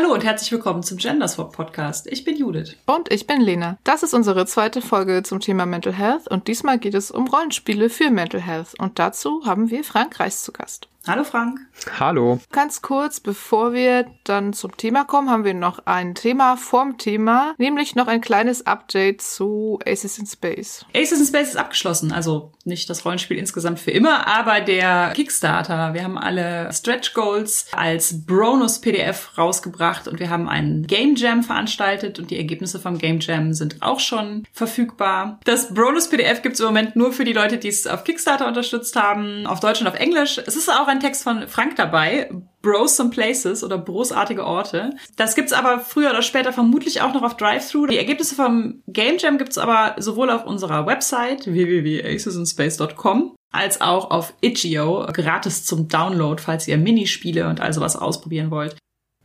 Hallo und herzlich willkommen zum Genderswap Podcast. Ich bin Judith. Und ich bin Lena. Das ist unsere zweite Folge zum Thema Mental Health und diesmal geht es um Rollenspiele für Mental Health. Und dazu haben wir Frank Reis zu Gast. Hallo Frank. Hallo. Ganz kurz, bevor wir dann zum Thema kommen, haben wir noch ein Thema vorm Thema, nämlich noch ein kleines Update zu Aces in Space. Aces in Space ist abgeschlossen, also nicht das Rollenspiel insgesamt für immer, aber der Kickstarter. Wir haben alle Stretch Goals als Bronus PDF rausgebracht und wir haben einen Game Jam veranstaltet und die Ergebnisse vom Game Jam sind auch schon verfügbar. Das Bronus PDF gibt es im Moment nur für die Leute, die es auf Kickstarter unterstützt haben, auf Deutsch und auf Englisch. Es ist auch ein Text von Frank dabei. Bros Some Places oder Brosartige Orte. Das gibt's aber früher oder später vermutlich auch noch auf Drive-Thru. Die Ergebnisse vom Game Jam gibt's aber sowohl auf unserer Website www.acesinspace.com als auch auf Itch.io gratis zum Download, falls ihr Minispiele und all sowas ausprobieren wollt.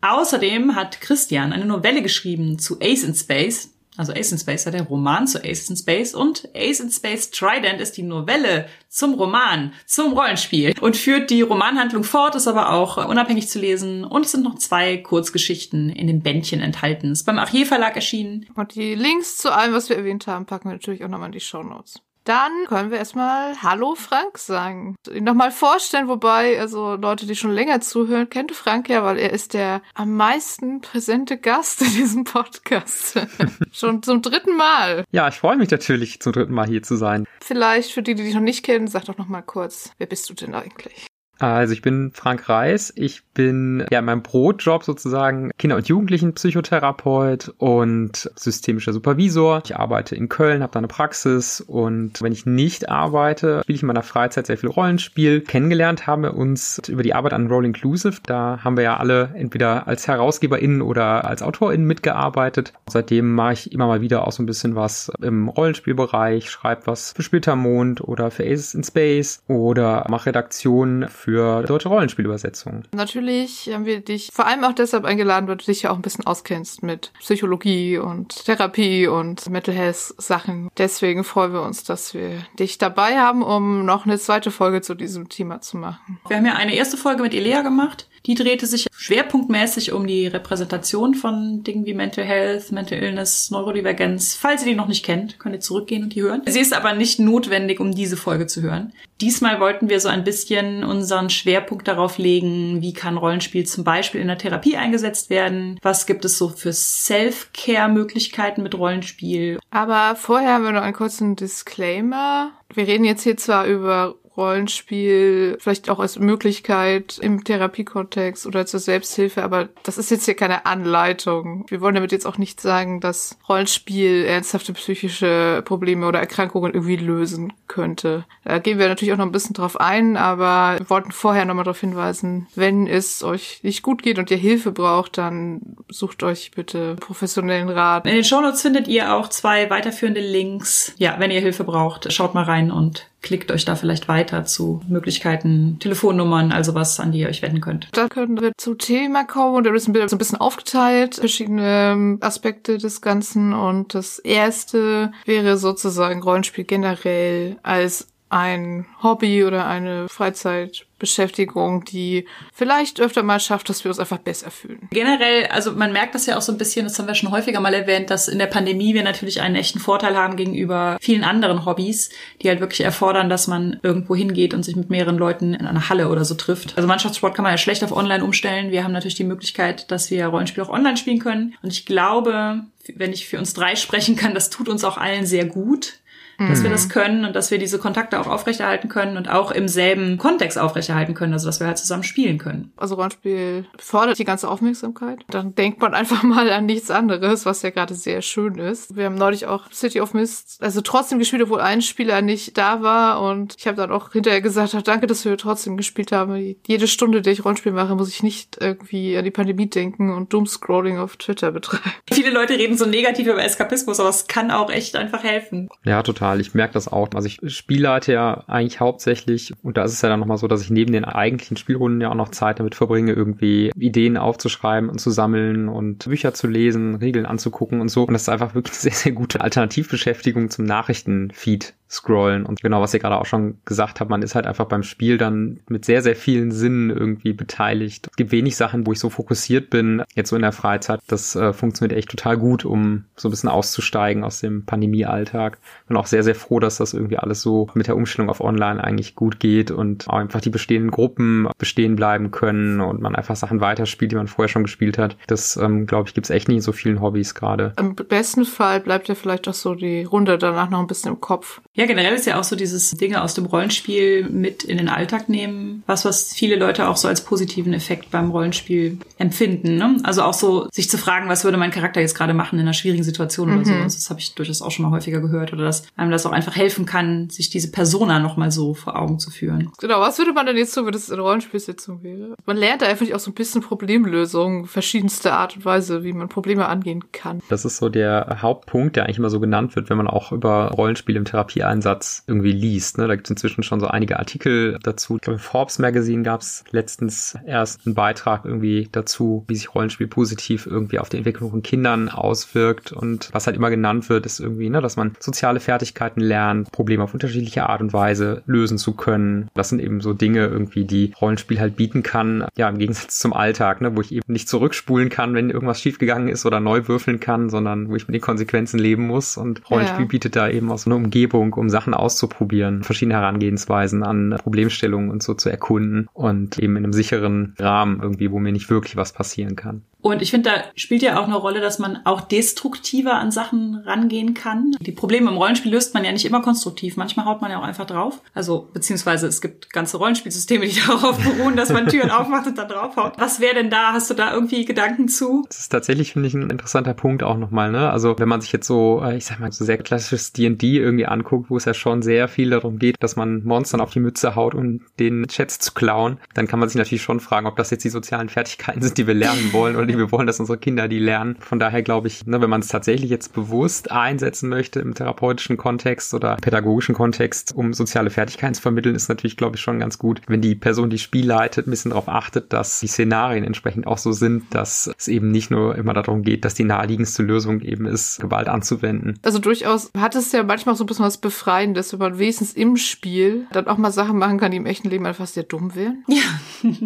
Außerdem hat Christian eine Novelle geschrieben zu Ace in Space. Also Ace in Space war der Roman zu Ace in Space und Ace in Space Trident ist die Novelle zum Roman, zum Rollenspiel und führt die Romanhandlung fort, ist aber auch unabhängig zu lesen und es sind noch zwei Kurzgeschichten in dem Bändchen enthalten. Ist beim Archiv Verlag erschienen. Und die Links zu allem, was wir erwähnt haben, packen wir natürlich auch nochmal in die Show Notes. Dann können wir erstmal Hallo Frank sagen. Ihn nochmal vorstellen, wobei, also Leute, die schon länger zuhören, kennt Frank ja, weil er ist der am meisten präsente Gast in diesem Podcast. schon zum dritten Mal. Ja, ich freue mich natürlich, zum dritten Mal hier zu sein. Vielleicht für die, die dich noch nicht kennen, sag doch nochmal kurz, wer bist du denn eigentlich? Also ich bin Frank Reis. Ich bin ja in meinem Brotjob sozusagen Kinder- und Jugendlichen-Psychotherapeut und systemischer Supervisor. Ich arbeite in Köln, habe da eine Praxis und wenn ich nicht arbeite, spiele ich in meiner Freizeit sehr viel Rollenspiel. Kennengelernt haben wir uns über die Arbeit an Roll Inclusive. Da haben wir ja alle entweder als HerausgeberInnen oder als AutorInnen mitgearbeitet. Seitdem mache ich immer mal wieder auch so ein bisschen was im Rollenspielbereich, schreibe was für Splittermond oder für Aces in Space oder mache Redaktionen für deutsche Rollenspielübersetzungen. Natürlich haben wir dich vor allem auch deshalb eingeladen, weil du dich ja auch ein bisschen auskennst mit Psychologie und Therapie und Mental Health Sachen. Deswegen freuen wir uns, dass wir dich dabei haben, um noch eine zweite Folge zu diesem Thema zu machen. Wir haben ja eine erste Folge mit Elea gemacht. Die drehte sich schwerpunktmäßig um die Repräsentation von Dingen wie Mental Health, Mental Illness, Neurodivergenz. Falls ihr die noch nicht kennt, könnt ihr zurückgehen und die hören. Sie ist aber nicht notwendig, um diese Folge zu hören. Diesmal wollten wir so ein bisschen unseren Schwerpunkt darauf legen, wie kann Rollenspiel zum Beispiel in der Therapie eingesetzt werden? Was gibt es so für Self-Care-Möglichkeiten mit Rollenspiel? Aber vorher haben wir noch einen kurzen Disclaimer. Wir reden jetzt hier zwar über Rollenspiel, vielleicht auch als Möglichkeit im Therapiekontext oder zur Selbsthilfe, aber das ist jetzt hier keine Anleitung. Wir wollen damit jetzt auch nicht sagen, dass Rollenspiel ernsthafte psychische Probleme oder Erkrankungen irgendwie lösen könnte. Da gehen wir natürlich auch noch ein bisschen drauf ein, aber wir wollten vorher nochmal darauf hinweisen, wenn es euch nicht gut geht und ihr Hilfe braucht, dann sucht euch bitte professionellen Rat. In den Shownotes findet ihr auch zwei weiterführende Links. Ja, wenn ihr Hilfe braucht, schaut mal rein und klickt euch da vielleicht weiter zu Möglichkeiten, Telefonnummern, also was, an die ihr euch wenden könnt. Da können wir zu Thema kommen und da ist ein bisschen aufgeteilt, verschiedene Aspekte des Ganzen und das erste wäre sozusagen Rollenspiel generell als ein Hobby oder eine Freizeitbeschäftigung, die vielleicht öfter mal schafft, dass wir uns einfach besser fühlen. Generell, also man merkt das ja auch so ein bisschen, das haben wir schon häufiger mal erwähnt, dass in der Pandemie wir natürlich einen echten Vorteil haben gegenüber vielen anderen Hobbys, die halt wirklich erfordern, dass man irgendwo hingeht und sich mit mehreren Leuten in einer Halle oder so trifft. Also Mannschaftssport kann man ja schlecht auf online umstellen. Wir haben natürlich die Möglichkeit, dass wir Rollenspiel auch online spielen können. Und ich glaube, wenn ich für uns drei sprechen kann, das tut uns auch allen sehr gut dass mhm. wir das können und dass wir diese Kontakte auch aufrechterhalten können und auch im selben Kontext aufrechterhalten können, also dass wir halt zusammen spielen können. Also Rollenspiel fordert die ganze Aufmerksamkeit. Dann denkt man einfach mal an nichts anderes, was ja gerade sehr schön ist. Wir haben neulich auch City of Mist, also trotzdem gespielt, obwohl ein Spieler nicht da war und ich habe dann auch hinterher gesagt, ach, danke, dass wir trotzdem gespielt haben. Jede Stunde, die ich Rollenspiel mache, muss ich nicht irgendwie an die Pandemie denken und Doomscrolling auf Twitter betreiben. Viele Leute reden so negativ über Eskapismus, aber es kann auch echt einfach helfen. Ja, total total. Ich merke das auch. Also ich spiele halt ja eigentlich hauptsächlich, und da ist es ja dann nochmal so, dass ich neben den eigentlichen Spielrunden ja auch noch Zeit damit verbringe, irgendwie Ideen aufzuschreiben und zu sammeln und Bücher zu lesen, Regeln anzugucken und so. Und das ist einfach wirklich eine sehr, sehr gute Alternativbeschäftigung zum Nachrichtenfeed scrollen. Und genau, was ihr gerade auch schon gesagt habt, man ist halt einfach beim Spiel dann mit sehr, sehr vielen Sinnen irgendwie beteiligt. Es gibt wenig Sachen, wo ich so fokussiert bin, jetzt so in der Freizeit. Das äh, funktioniert echt total gut, um so ein bisschen auszusteigen aus dem Pandemie-Alltag. Bin auch sehr, sehr froh, dass das irgendwie alles so mit der Umstellung auf Online eigentlich gut geht und auch einfach die bestehenden Gruppen bestehen bleiben können und man einfach Sachen weiterspielt, die man vorher schon gespielt hat. Das, ähm, glaube ich, gibt es echt nicht in so vielen Hobbys gerade. Im besten Fall bleibt ja vielleicht auch so die Runde danach noch ein bisschen im Kopf. Ja, generell ist ja auch so dieses Dinge aus dem Rollenspiel mit in den Alltag nehmen, was, was viele Leute auch so als positiven Effekt beim Rollenspiel empfinden. Ne? Also auch so sich zu fragen, was würde mein Charakter jetzt gerade machen in einer schwierigen Situation mhm. oder so. Also das habe ich durchaus auch schon mal häufiger gehört. Oder dass einem das auch einfach helfen kann, sich diese Persona nochmal so vor Augen zu führen. Genau, was würde man denn jetzt tun, wenn das eine Rollenspielsitzung wäre? Man lernt da einfach auch so ein bisschen Problemlösung, verschiedenste Art und Weise, wie man Probleme angehen kann. Das ist so der Hauptpunkt, der eigentlich immer so genannt wird, wenn man auch über Rollenspiel im Therapieeinsatz irgendwie liest. Ne? Da gibt es inzwischen schon so einige Artikel dazu. Ich glaube, im Forbes Magazine gab es letztens erst einen Beitrag irgendwie dazu, wie sich Rollenspiel positiv irgendwie auf die Entwicklung von Kindern auswirkt. Und was halt immer genannt wird, ist irgendwie, ne, dass man soziale Fertigkeiten lernt, Probleme auf unterschiedliche Art und Weise lösen zu können. Das sind eben so Dinge irgendwie, die Rollenspiel halt bieten kann. Ja, im Gegensatz zum Alltag, ne, wo ich eben nicht zurückspulen kann, wenn irgendwas schiefgegangen ist oder neu würfeln kann, sondern wo ich mit den Konsequenzen leben muss. Und Rollenspiel ja. bietet da eben auch so eine Umgebung, um Sachen auszuprobieren, verschiedene Herangehensweisen an Problemstellungen und so zu erkunden und eben in einem sicheren Rahmen irgendwie, wo mir nicht wirklich was passieren kann. Und ich finde, da spielt ja auch eine Rolle, dass man auch destruktiver an Sachen rangehen kann. Die Probleme im Rollenspiel löst man ja nicht immer konstruktiv. Manchmal haut man ja auch einfach drauf. Also, beziehungsweise es gibt ganze Rollenspielsysteme, die darauf beruhen, dass man Türen aufmacht und dann draufhaut. Was wäre denn da? Hast du da irgendwie Gedanken zu? Das ist tatsächlich, finde ich, ein interessanter Punkt auch nochmal, ne? Also, wenn man sich jetzt so, äh, ich sag mal, so sehr klassisches D&D irgendwie anguckt, wo es ja schon sehr viel darum geht, dass man Monstern auf die Mütze haut, um den Chats zu klauen, dann kann man sich natürlich schon fragen, ob das jetzt die sozialen Fertigkeiten sind, die wir lernen wollen oder die wir wollen, dass unsere Kinder die lernen. Von daher glaube ich, ne, wenn man es tatsächlich jetzt bewusst einsetzen möchte im therapeutischen Kontext oder pädagogischen Kontext, um soziale Fertigkeiten zu vermitteln, ist natürlich, glaube ich, schon ganz gut, wenn die Person, die Spiel leitet, ein bisschen darauf achtet, dass die Szenarien entsprechend auch so sind, dass es eben nicht nur immer darum geht, dass die naheliegendste Lösung eben ist, Gewalt anzuwenden. Also durchaus hat es ja manchmal so ein bisschen was Befreiendes, wenn man wenigstens im Spiel dann auch mal Sachen machen kann, die im echten Leben einfach sehr dumm wären. Ja.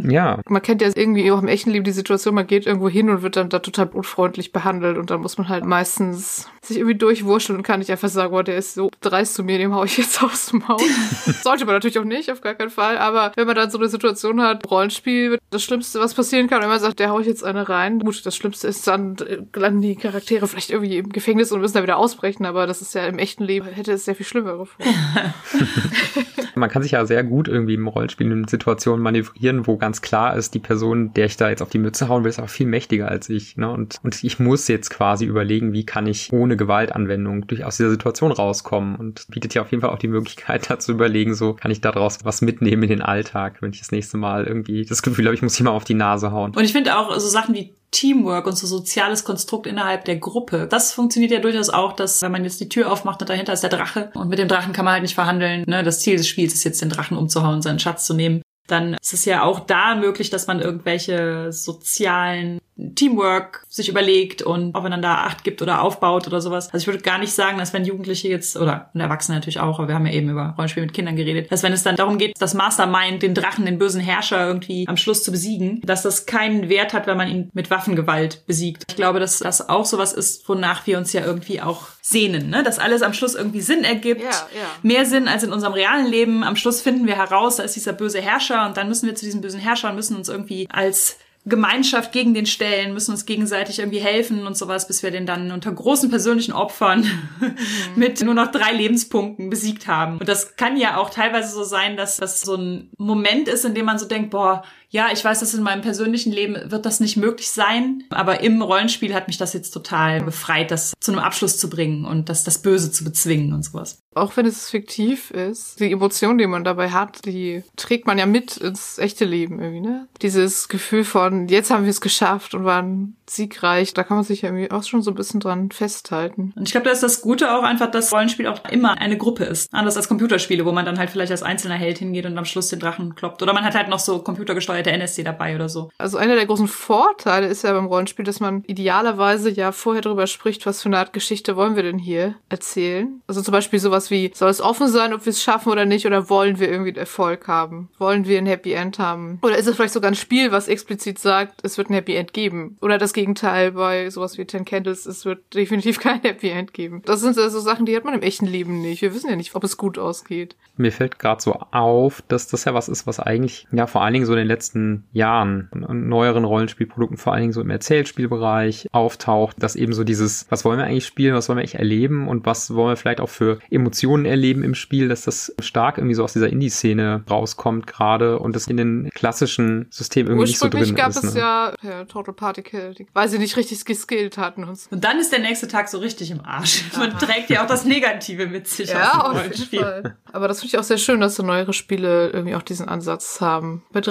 ja. Man kennt ja irgendwie auch im echten Leben die Situation, man geht irgendwo hin und wird dann da total unfreundlich behandelt und dann muss man halt meistens sich irgendwie durchwurscheln und kann nicht einfach sagen, boah, der ist so dreist zu mir, dem hau ich jetzt aus dem Haus. Sollte man natürlich auch nicht, auf gar keinen Fall, aber wenn man dann so eine Situation hat, Rollenspiel, das Schlimmste, was passieren kann, wenn man sagt, der hau ich jetzt eine rein. Gut, das Schlimmste ist dann, landen die Charaktere vielleicht irgendwie im Gefängnis und müssen da wieder ausbrechen, aber das ist ja im echten Leben, hätte es sehr viel schlimmere Man kann sich ja sehr gut irgendwie im Rollenspiel in Situationen manövrieren, wo ganz klar ist, die Person, der ich da jetzt auf die Mütze hauen will, ist auch viel mächtiger als ich. Ne? Und, und ich muss jetzt quasi überlegen, wie kann ich ohne Gewaltanwendung durch aus dieser Situation rauskommen und bietet ja auf jeden Fall auch die Möglichkeit, da zu überlegen, so kann ich daraus was mitnehmen in den Alltag, wenn ich das nächste Mal irgendwie das Gefühl habe, ich muss jemand auf die Nase hauen. Und ich finde auch so Sachen wie Teamwork und so soziales Konstrukt innerhalb der Gruppe. Das funktioniert ja durchaus auch, dass wenn man jetzt die Tür aufmacht und dahinter ist der Drache und mit dem Drachen kann man halt nicht verhandeln. Ne? Das Ziel des Spiels ist jetzt den Drachen umzuhauen, seinen Schatz zu nehmen. Dann ist es ja auch da möglich, dass man irgendwelche sozialen Teamwork sich überlegt und aufeinander Acht gibt oder aufbaut oder sowas. Also ich würde gar nicht sagen, dass wenn Jugendliche jetzt, oder Erwachsene natürlich auch, aber wir haben ja eben über Rollenspiel mit Kindern geredet, dass wenn es dann darum geht, das Mastermind, den Drachen, den bösen Herrscher irgendwie am Schluss zu besiegen, dass das keinen Wert hat, wenn man ihn mit Waffengewalt besiegt. Ich glaube, dass das auch sowas ist, wonach wir uns ja irgendwie auch sehnen, ne? dass alles am Schluss irgendwie Sinn ergibt. Ja, ja. Mehr Sinn als in unserem realen Leben. Am Schluss finden wir heraus, da ist dieser böse Herrscher und dann müssen wir zu diesem bösen Herrscher und müssen uns irgendwie als Gemeinschaft gegen den stellen, müssen uns gegenseitig irgendwie helfen und sowas, bis wir den dann unter großen persönlichen Opfern mhm. mit nur noch drei Lebenspunkten besiegt haben. Und das kann ja auch teilweise so sein, dass das so ein Moment ist, in dem man so denkt, boah, ja, ich weiß, dass in meinem persönlichen Leben wird das nicht möglich sein, aber im Rollenspiel hat mich das jetzt total befreit, das zu einem Abschluss zu bringen und das, das Böse zu bezwingen und sowas. Auch wenn es fiktiv ist, die Emotion, die man dabei hat, die trägt man ja mit ins echte Leben irgendwie, ne? Dieses Gefühl von, jetzt haben wir es geschafft und waren siegreich, da kann man sich ja irgendwie auch schon so ein bisschen dran festhalten. Und ich glaube, da ist das Gute auch einfach, dass Rollenspiel auch immer eine Gruppe ist. Anders als Computerspiele, wo man dann halt vielleicht als einzelner Held hingeht und am Schluss den Drachen kloppt. Oder man hat halt noch so computergesteuerte übersteuerte NSC dabei oder so. Also einer der großen Vorteile ist ja beim Rollenspiel, dass man idealerweise ja vorher darüber spricht, was für eine Art Geschichte wollen wir denn hier erzählen. Also zum Beispiel sowas wie, soll es offen sein, ob wir es schaffen oder nicht, oder wollen wir irgendwie Erfolg haben? Wollen wir ein Happy End haben? Oder ist es vielleicht sogar ein Spiel, was explizit sagt, es wird ein Happy End geben? Oder das Gegenteil bei sowas wie Ten Candles, es wird definitiv kein Happy End geben. Das sind so Sachen, die hat man im echten Leben nicht. Wir wissen ja nicht, ob es gut ausgeht. Mir fällt gerade so auf, dass das ja was ist, was eigentlich ja vor allen Dingen so in den letzten Jahren und neueren Rollenspielprodukten vor allen Dingen so im Erzählspielbereich auftaucht, dass eben so dieses, was wollen wir eigentlich spielen, was wollen wir eigentlich erleben und was wollen wir vielleicht auch für Emotionen erleben im Spiel, dass das stark irgendwie so aus dieser Indie-Szene rauskommt gerade und das in den klassischen Systemen irgendwie nicht so drin gab ist. es ne? ja, ja Total Party Kill, weil sie nicht richtig geskillt hatten und so. Und dann ist der nächste Tag so richtig im Arsch. Man trägt ja auch das Negative mit sich. Ja, aus dem auf jeden Rollenspiel. Fall. Aber das finde ich auch sehr schön, dass so neuere Spiele irgendwie auch diesen Ansatz haben. Bei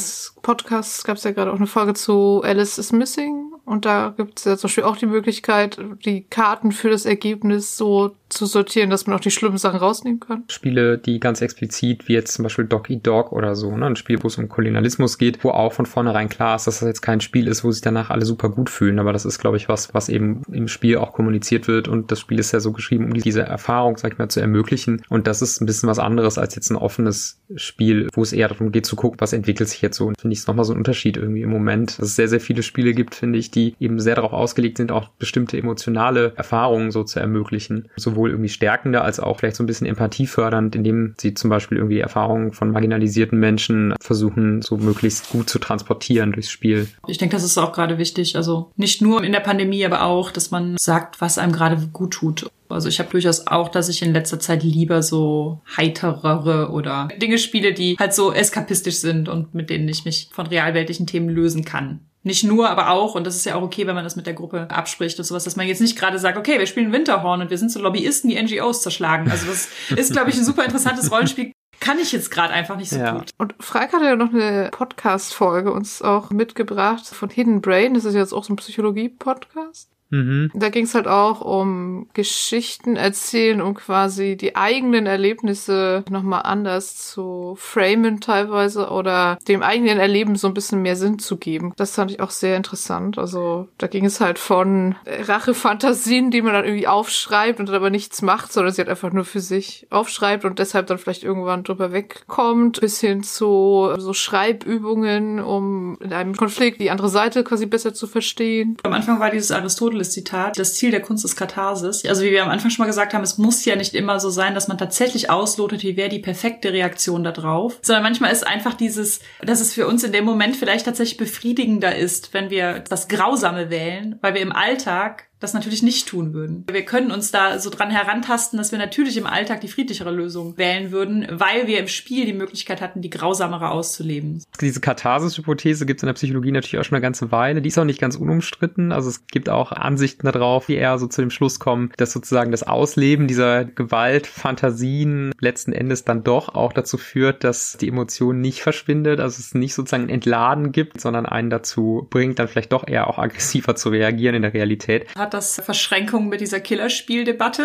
3W6 Podcasts gab es ja gerade auch eine Folge zu Alice is Missing. Und da gibt es ja zum Beispiel auch die Möglichkeit, die Karten für das Ergebnis so zu sortieren, dass man auch die schlimmen Sachen rausnehmen kann. Spiele, die ganz explizit, wie jetzt zum Beispiel Dog Eat Dog oder so, ne? ein Spiel, wo es um Kolonialismus geht, wo auch von vornherein klar ist, dass das jetzt kein Spiel ist, wo sich danach alle super gut fühlen. Aber das ist, glaube ich, was, was eben im Spiel auch kommuniziert wird. Und das Spiel ist ja so geschrieben, um diese Erfahrung, sag ich mal, zu ermöglichen. Und das ist ein bisschen was anderes als jetzt ein offenes Spiel, wo es eher darum geht zu gucken, was entwickelt sich jetzt so. Und finde ich es nochmal so ein Unterschied irgendwie im Moment, dass es sehr, sehr viele Spiele gibt, finde ich, die eben sehr darauf ausgelegt sind, auch bestimmte emotionale Erfahrungen so zu ermöglichen. Sowohl irgendwie stärkende als auch vielleicht so ein bisschen empathiefördernd, indem sie zum Beispiel irgendwie Erfahrungen von marginalisierten Menschen versuchen, so möglichst gut zu transportieren durchs Spiel. Ich denke, das ist auch gerade wichtig. Also nicht nur in der Pandemie, aber auch, dass man sagt, was einem gerade gut tut. Also ich habe durchaus auch, dass ich in letzter Zeit lieber so heiterere oder Dinge spiele, die halt so eskapistisch sind und mit denen ich mich von realweltlichen Themen lösen kann. Nicht nur, aber auch, und das ist ja auch okay, wenn man das mit der Gruppe abspricht und sowas, dass man jetzt nicht gerade sagt, okay, wir spielen Winterhorn und wir sind so Lobbyisten, die NGOs zerschlagen. Also das ist, glaube ich, ein super interessantes Rollenspiel. Kann ich jetzt gerade einfach nicht so Ja. gut. Und Frank hat ja noch eine Podcast-Folge uns auch mitgebracht von Hidden Brain. Das ist jetzt auch so ein Psychologie-Podcast. Mhm. Da ging es halt auch um Geschichten erzählen, um quasi die eigenen Erlebnisse nochmal anders zu framen teilweise oder dem eigenen Erleben so ein bisschen mehr Sinn zu geben. Das fand ich auch sehr interessant. Also da ging es halt von Rachefantasien, die man dann irgendwie aufschreibt und dann aber nichts macht, sondern sie halt einfach nur für sich aufschreibt und deshalb dann vielleicht irgendwann drüber wegkommt, bis hin zu so Schreibübungen, um in einem Konflikt die andere Seite quasi besser zu verstehen. Am Anfang war dieses Aristoteles-Zitat, das Ziel der Kunst ist Katharsis. Also wie wir am Anfang schon mal gesagt haben, es muss ja nicht immer so sein, dass man tatsächlich auslotet, wie wäre die perfekte Reaktion da drauf, sondern manchmal ist einfach dieses, dass es für uns in dem Moment vielleicht tatsächlich befriedigender ist, wenn wir das Grausame wählen, weil wir im Alltag das natürlich nicht tun würden. Wir können uns da so dran herantasten, dass wir natürlich im Alltag die friedlichere Lösung wählen würden, weil wir im Spiel die Möglichkeit hatten, die grausamere auszuleben. Diese Katharsis-Hypothese gibt es in der Psychologie natürlich auch schon eine ganze Weile. Die ist auch nicht ganz unumstritten. Also es gibt auch Ansichten darauf, die eher so zu dem Schluss kommen, dass sozusagen das Ausleben dieser Gewalt, Fantasien letzten Endes dann doch auch dazu führt, dass die Emotion nicht verschwindet, also es nicht sozusagen ein Entladen gibt, sondern einen dazu bringt, dann vielleicht doch eher auch aggressiver zu reagieren in der Realität. Hat das Verschränkung mit dieser Killerspieldebatte?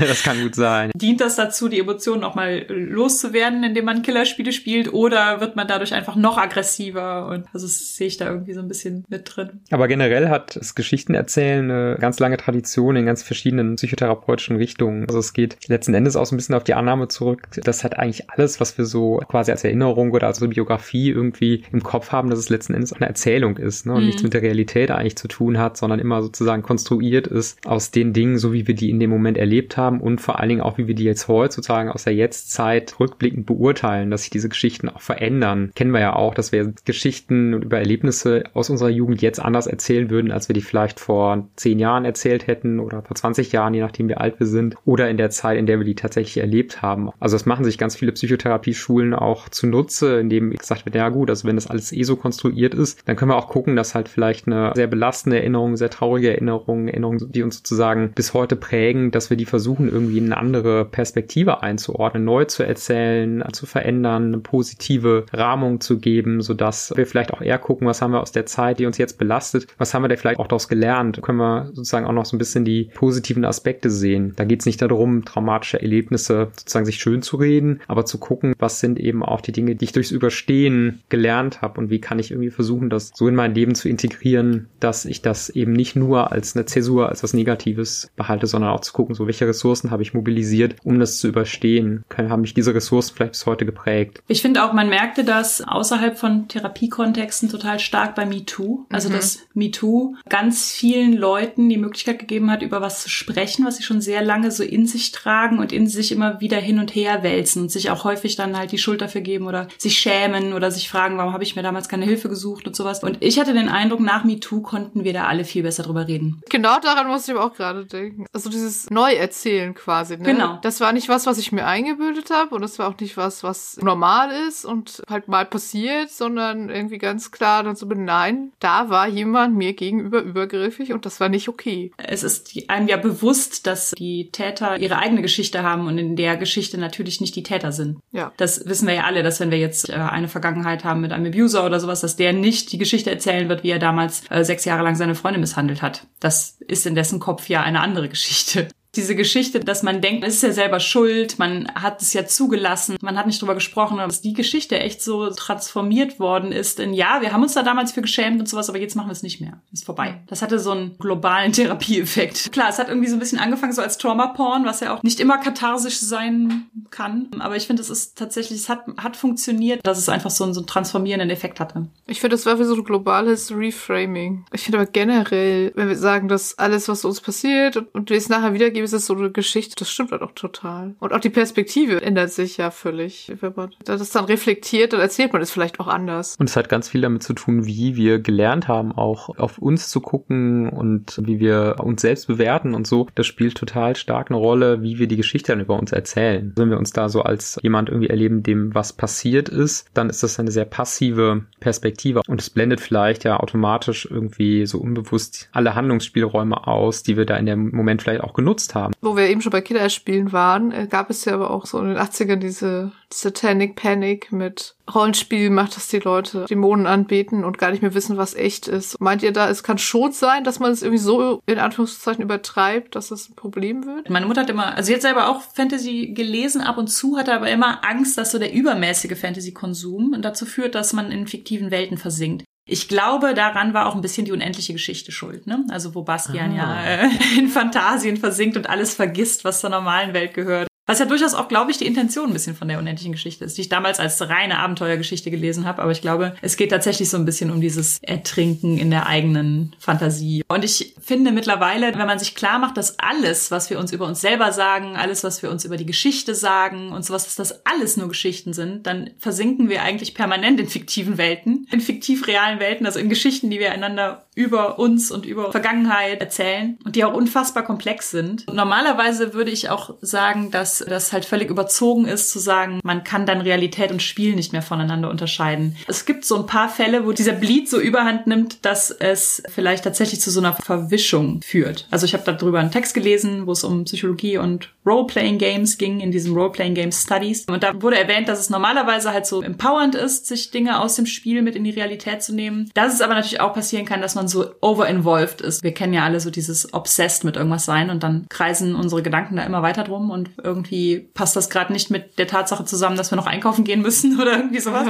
das kann gut sein. Dient das dazu, die Emotionen nochmal loszuwerden, indem man Killerspiele spielt? Oder wird man dadurch einfach noch aggressiver? Und also das sehe ich da irgendwie so ein bisschen mit drin. Aber generell hat das Geschichtenerzählen eine ganz lange Tradition in ganz verschiedenen psychotherapeutischen Richtungen. Also es geht letzten Endes auch so ein bisschen auf die Annahme zurück, dass halt eigentlich alles, was wir so quasi als Erinnerung oder als Biografie irgendwie im Kopf haben, dass es letzten Endes eine Erzählung ist ne? und Mhm. nichts mit der Realität eigentlich zu tun hat, sondern immer sozusagen konstruiert ist aus den Dingen, so wie wir die in dem Moment erlebt haben und vor allen Dingen auch, wie wir die jetzt heute sozusagen aus der Jetztzeit rückblickend beurteilen, dass sich diese Geschichten auch verändern. Kennen wir ja auch, dass wir Geschichten und über Erlebnisse aus unserer Jugend jetzt anders erzählen würden, als wir die vielleicht vor zehn Jahren erzählt hätten oder vor 20 Jahren, je nachdem wie alt wir sind, oder in der Zeit, in der wir die tatsächlich erlebt haben. Also das machen sich ganz viele Psychotherapieschulen auch zunutze, indem gesagt wird, ja gut, also wenn das alles eh so konstruiert ist, dann können wir auch gucken, dass halt vielleicht eine sehr belastende Erinnerung, sehr traurige Erinnerungen, Erinnerungen, die uns sozusagen bis heute prägen, dass wir die versuchen, irgendwie in eine andere Perspektive einzuordnen, neu zu erzählen, zu verändern, eine positive Rahmung zu geben, sodass wir vielleicht auch eher gucken, was haben wir aus der Zeit, die uns jetzt belastet, was haben wir da vielleicht auch daraus gelernt, können wir sozusagen auch noch so ein bisschen die positiven Aspekte sehen. Da geht es nicht darum, traumatische Erlebnisse sozusagen sich schön zu reden, aber zu gucken, was sind eben auch die Dinge, die ich durchs Überstehen gelernt habe und wie kann ich irgendwie versuchen, das so in mein Leben zu integrieren, dass ich das eben nicht nur als eine Zäsur, als was Negatives behalte, sondern auch zu gucken, so welche Ressourcen habe ich mobilisiert, um das zu überstehen. Haben mich diese Ressourcen vielleicht bis heute geprägt? Ich finde auch, man merkte das außerhalb von Therapiekontexten total stark bei MeToo. Also, mhm. dass MeToo ganz vielen Leuten die Möglichkeit gegeben hat, über was zu sprechen, was sie schon sehr lange so in sich tragen und in sich immer wieder hin und her wälzen und sich auch häufig dann halt die Schuld dafür geben oder sich schämen oder sich fragen, warum habe ich mir damals keine Hilfe gesucht und sowas. Und ich hatte den Eindruck, nach MeToo konnten wir da alle viel besser drüber reden. Genau daran musste ich aber auch gerade denken. Also dieses Neuerzählen quasi. Ne? Genau. Das war nicht was, was ich mir eingebildet habe und das war auch nicht was, was normal ist und halt mal passiert, sondern irgendwie ganz klar dann so, nein, da war jemand mir gegenüber übergriffig und das war nicht okay. Es ist einem ja bewusst, dass die Täter ihre eigene Geschichte haben und in der Geschichte natürlich nicht die Täter sind. Ja. Das wissen wir ja alle, dass wenn wir jetzt äh, eine Vergangenheit haben mit einem Abuser oder sowas, dass der nicht die Geschichte erzählen wird, wie er damals äh, sechs Jahre lang seine Freundin misshandelt hat. Das ist in dessen Kopf ja eine andere Geschichte diese Geschichte, dass man denkt, es ist ja selber schuld, man hat es ja zugelassen, man hat nicht drüber gesprochen, dass die Geschichte echt so transformiert worden ist in ja, wir haben uns da damals für geschämt und sowas, aber jetzt machen wir es nicht mehr. Ist vorbei. Das hatte so einen globalen Therapieeffekt. Klar, es hat irgendwie so ein bisschen angefangen so als Trauma-Porn, was ja auch nicht immer katharsisch sein kann. Aber ich finde, es ist tatsächlich, es hat, hat funktioniert, dass es einfach so einen, so einen transformierenden Effekt hatte. Ich finde, das war wie so ein globales Reframing. Ich finde aber generell, wenn wir sagen, dass alles, was uns passiert und, und wir es nachher wiedergeben, ist es so eine Geschichte, das stimmt halt auch total. Und auch die Perspektive ändert sich ja völlig. Wenn man das dann reflektiert, dann erzählt man es vielleicht auch anders. Und es hat ganz viel damit zu tun, wie wir gelernt haben, auch auf uns zu gucken und wie wir uns selbst bewerten und so. Das spielt total stark eine Rolle, wie wir die Geschichte dann über uns erzählen. Wenn wir uns da so als jemand irgendwie erleben, dem was passiert ist, dann ist das eine sehr passive Perspektive und es blendet vielleicht ja automatisch irgendwie so unbewusst alle Handlungsspielräume aus, die wir da in dem Moment vielleicht auch genutzt haben. Wo wir eben schon bei Kinderspielen waren, äh, gab es ja aber auch so in den 80ern diese Satanic Panic mit Rollenspielen macht, dass die Leute Dämonen anbeten und gar nicht mehr wissen, was echt ist. Meint ihr da, es kann schon sein, dass man es irgendwie so in Anführungszeichen übertreibt, dass es ein Problem wird? Meine Mutter hat immer, also sie hat selber auch Fantasy gelesen, ab und zu hatte aber immer Angst, dass so der übermäßige Fantasy-Konsum dazu führt, dass man in fiktiven Welten versinkt. Ich glaube, daran war auch ein bisschen die unendliche Geschichte schuld, ne? Also wo Bastian ah. ja äh, in Fantasien versinkt und alles vergisst, was zur normalen Welt gehört. Was ja durchaus auch, glaube ich, die Intention ein bisschen von der unendlichen Geschichte ist, die ich damals als reine Abenteuergeschichte gelesen habe. Aber ich glaube, es geht tatsächlich so ein bisschen um dieses Ertrinken in der eigenen Fantasie. Und ich finde mittlerweile, wenn man sich klar macht, dass alles, was wir uns über uns selber sagen, alles, was wir uns über die Geschichte sagen und sowas, dass das alles nur Geschichten sind, dann versinken wir eigentlich permanent in fiktiven Welten, in fiktiv realen Welten, also in Geschichten, die wir einander über uns und über Vergangenheit erzählen und die auch unfassbar komplex sind. Normalerweise würde ich auch sagen, dass dass das halt völlig überzogen ist, zu sagen, man kann dann Realität und Spiel nicht mehr voneinander unterscheiden. Es gibt so ein paar Fälle, wo dieser Bleed so überhand nimmt, dass es vielleicht tatsächlich zu so einer Verwischung führt. Also ich habe darüber einen Text gelesen, wo es um Psychologie und Role-Playing Games ging, in diesem Role-Playing Games Studies. Und da wurde erwähnt, dass es normalerweise halt so empowernd ist, sich Dinge aus dem Spiel mit in die Realität zu nehmen. Dass es aber natürlich auch passieren kann, dass man so over-involved ist. Wir kennen ja alle so dieses obsessed mit irgendwas sein und dann kreisen unsere Gedanken da immer weiter drum und irgendwie irgendwie passt das gerade nicht mit der Tatsache zusammen, dass wir noch einkaufen gehen müssen oder irgendwie sowas.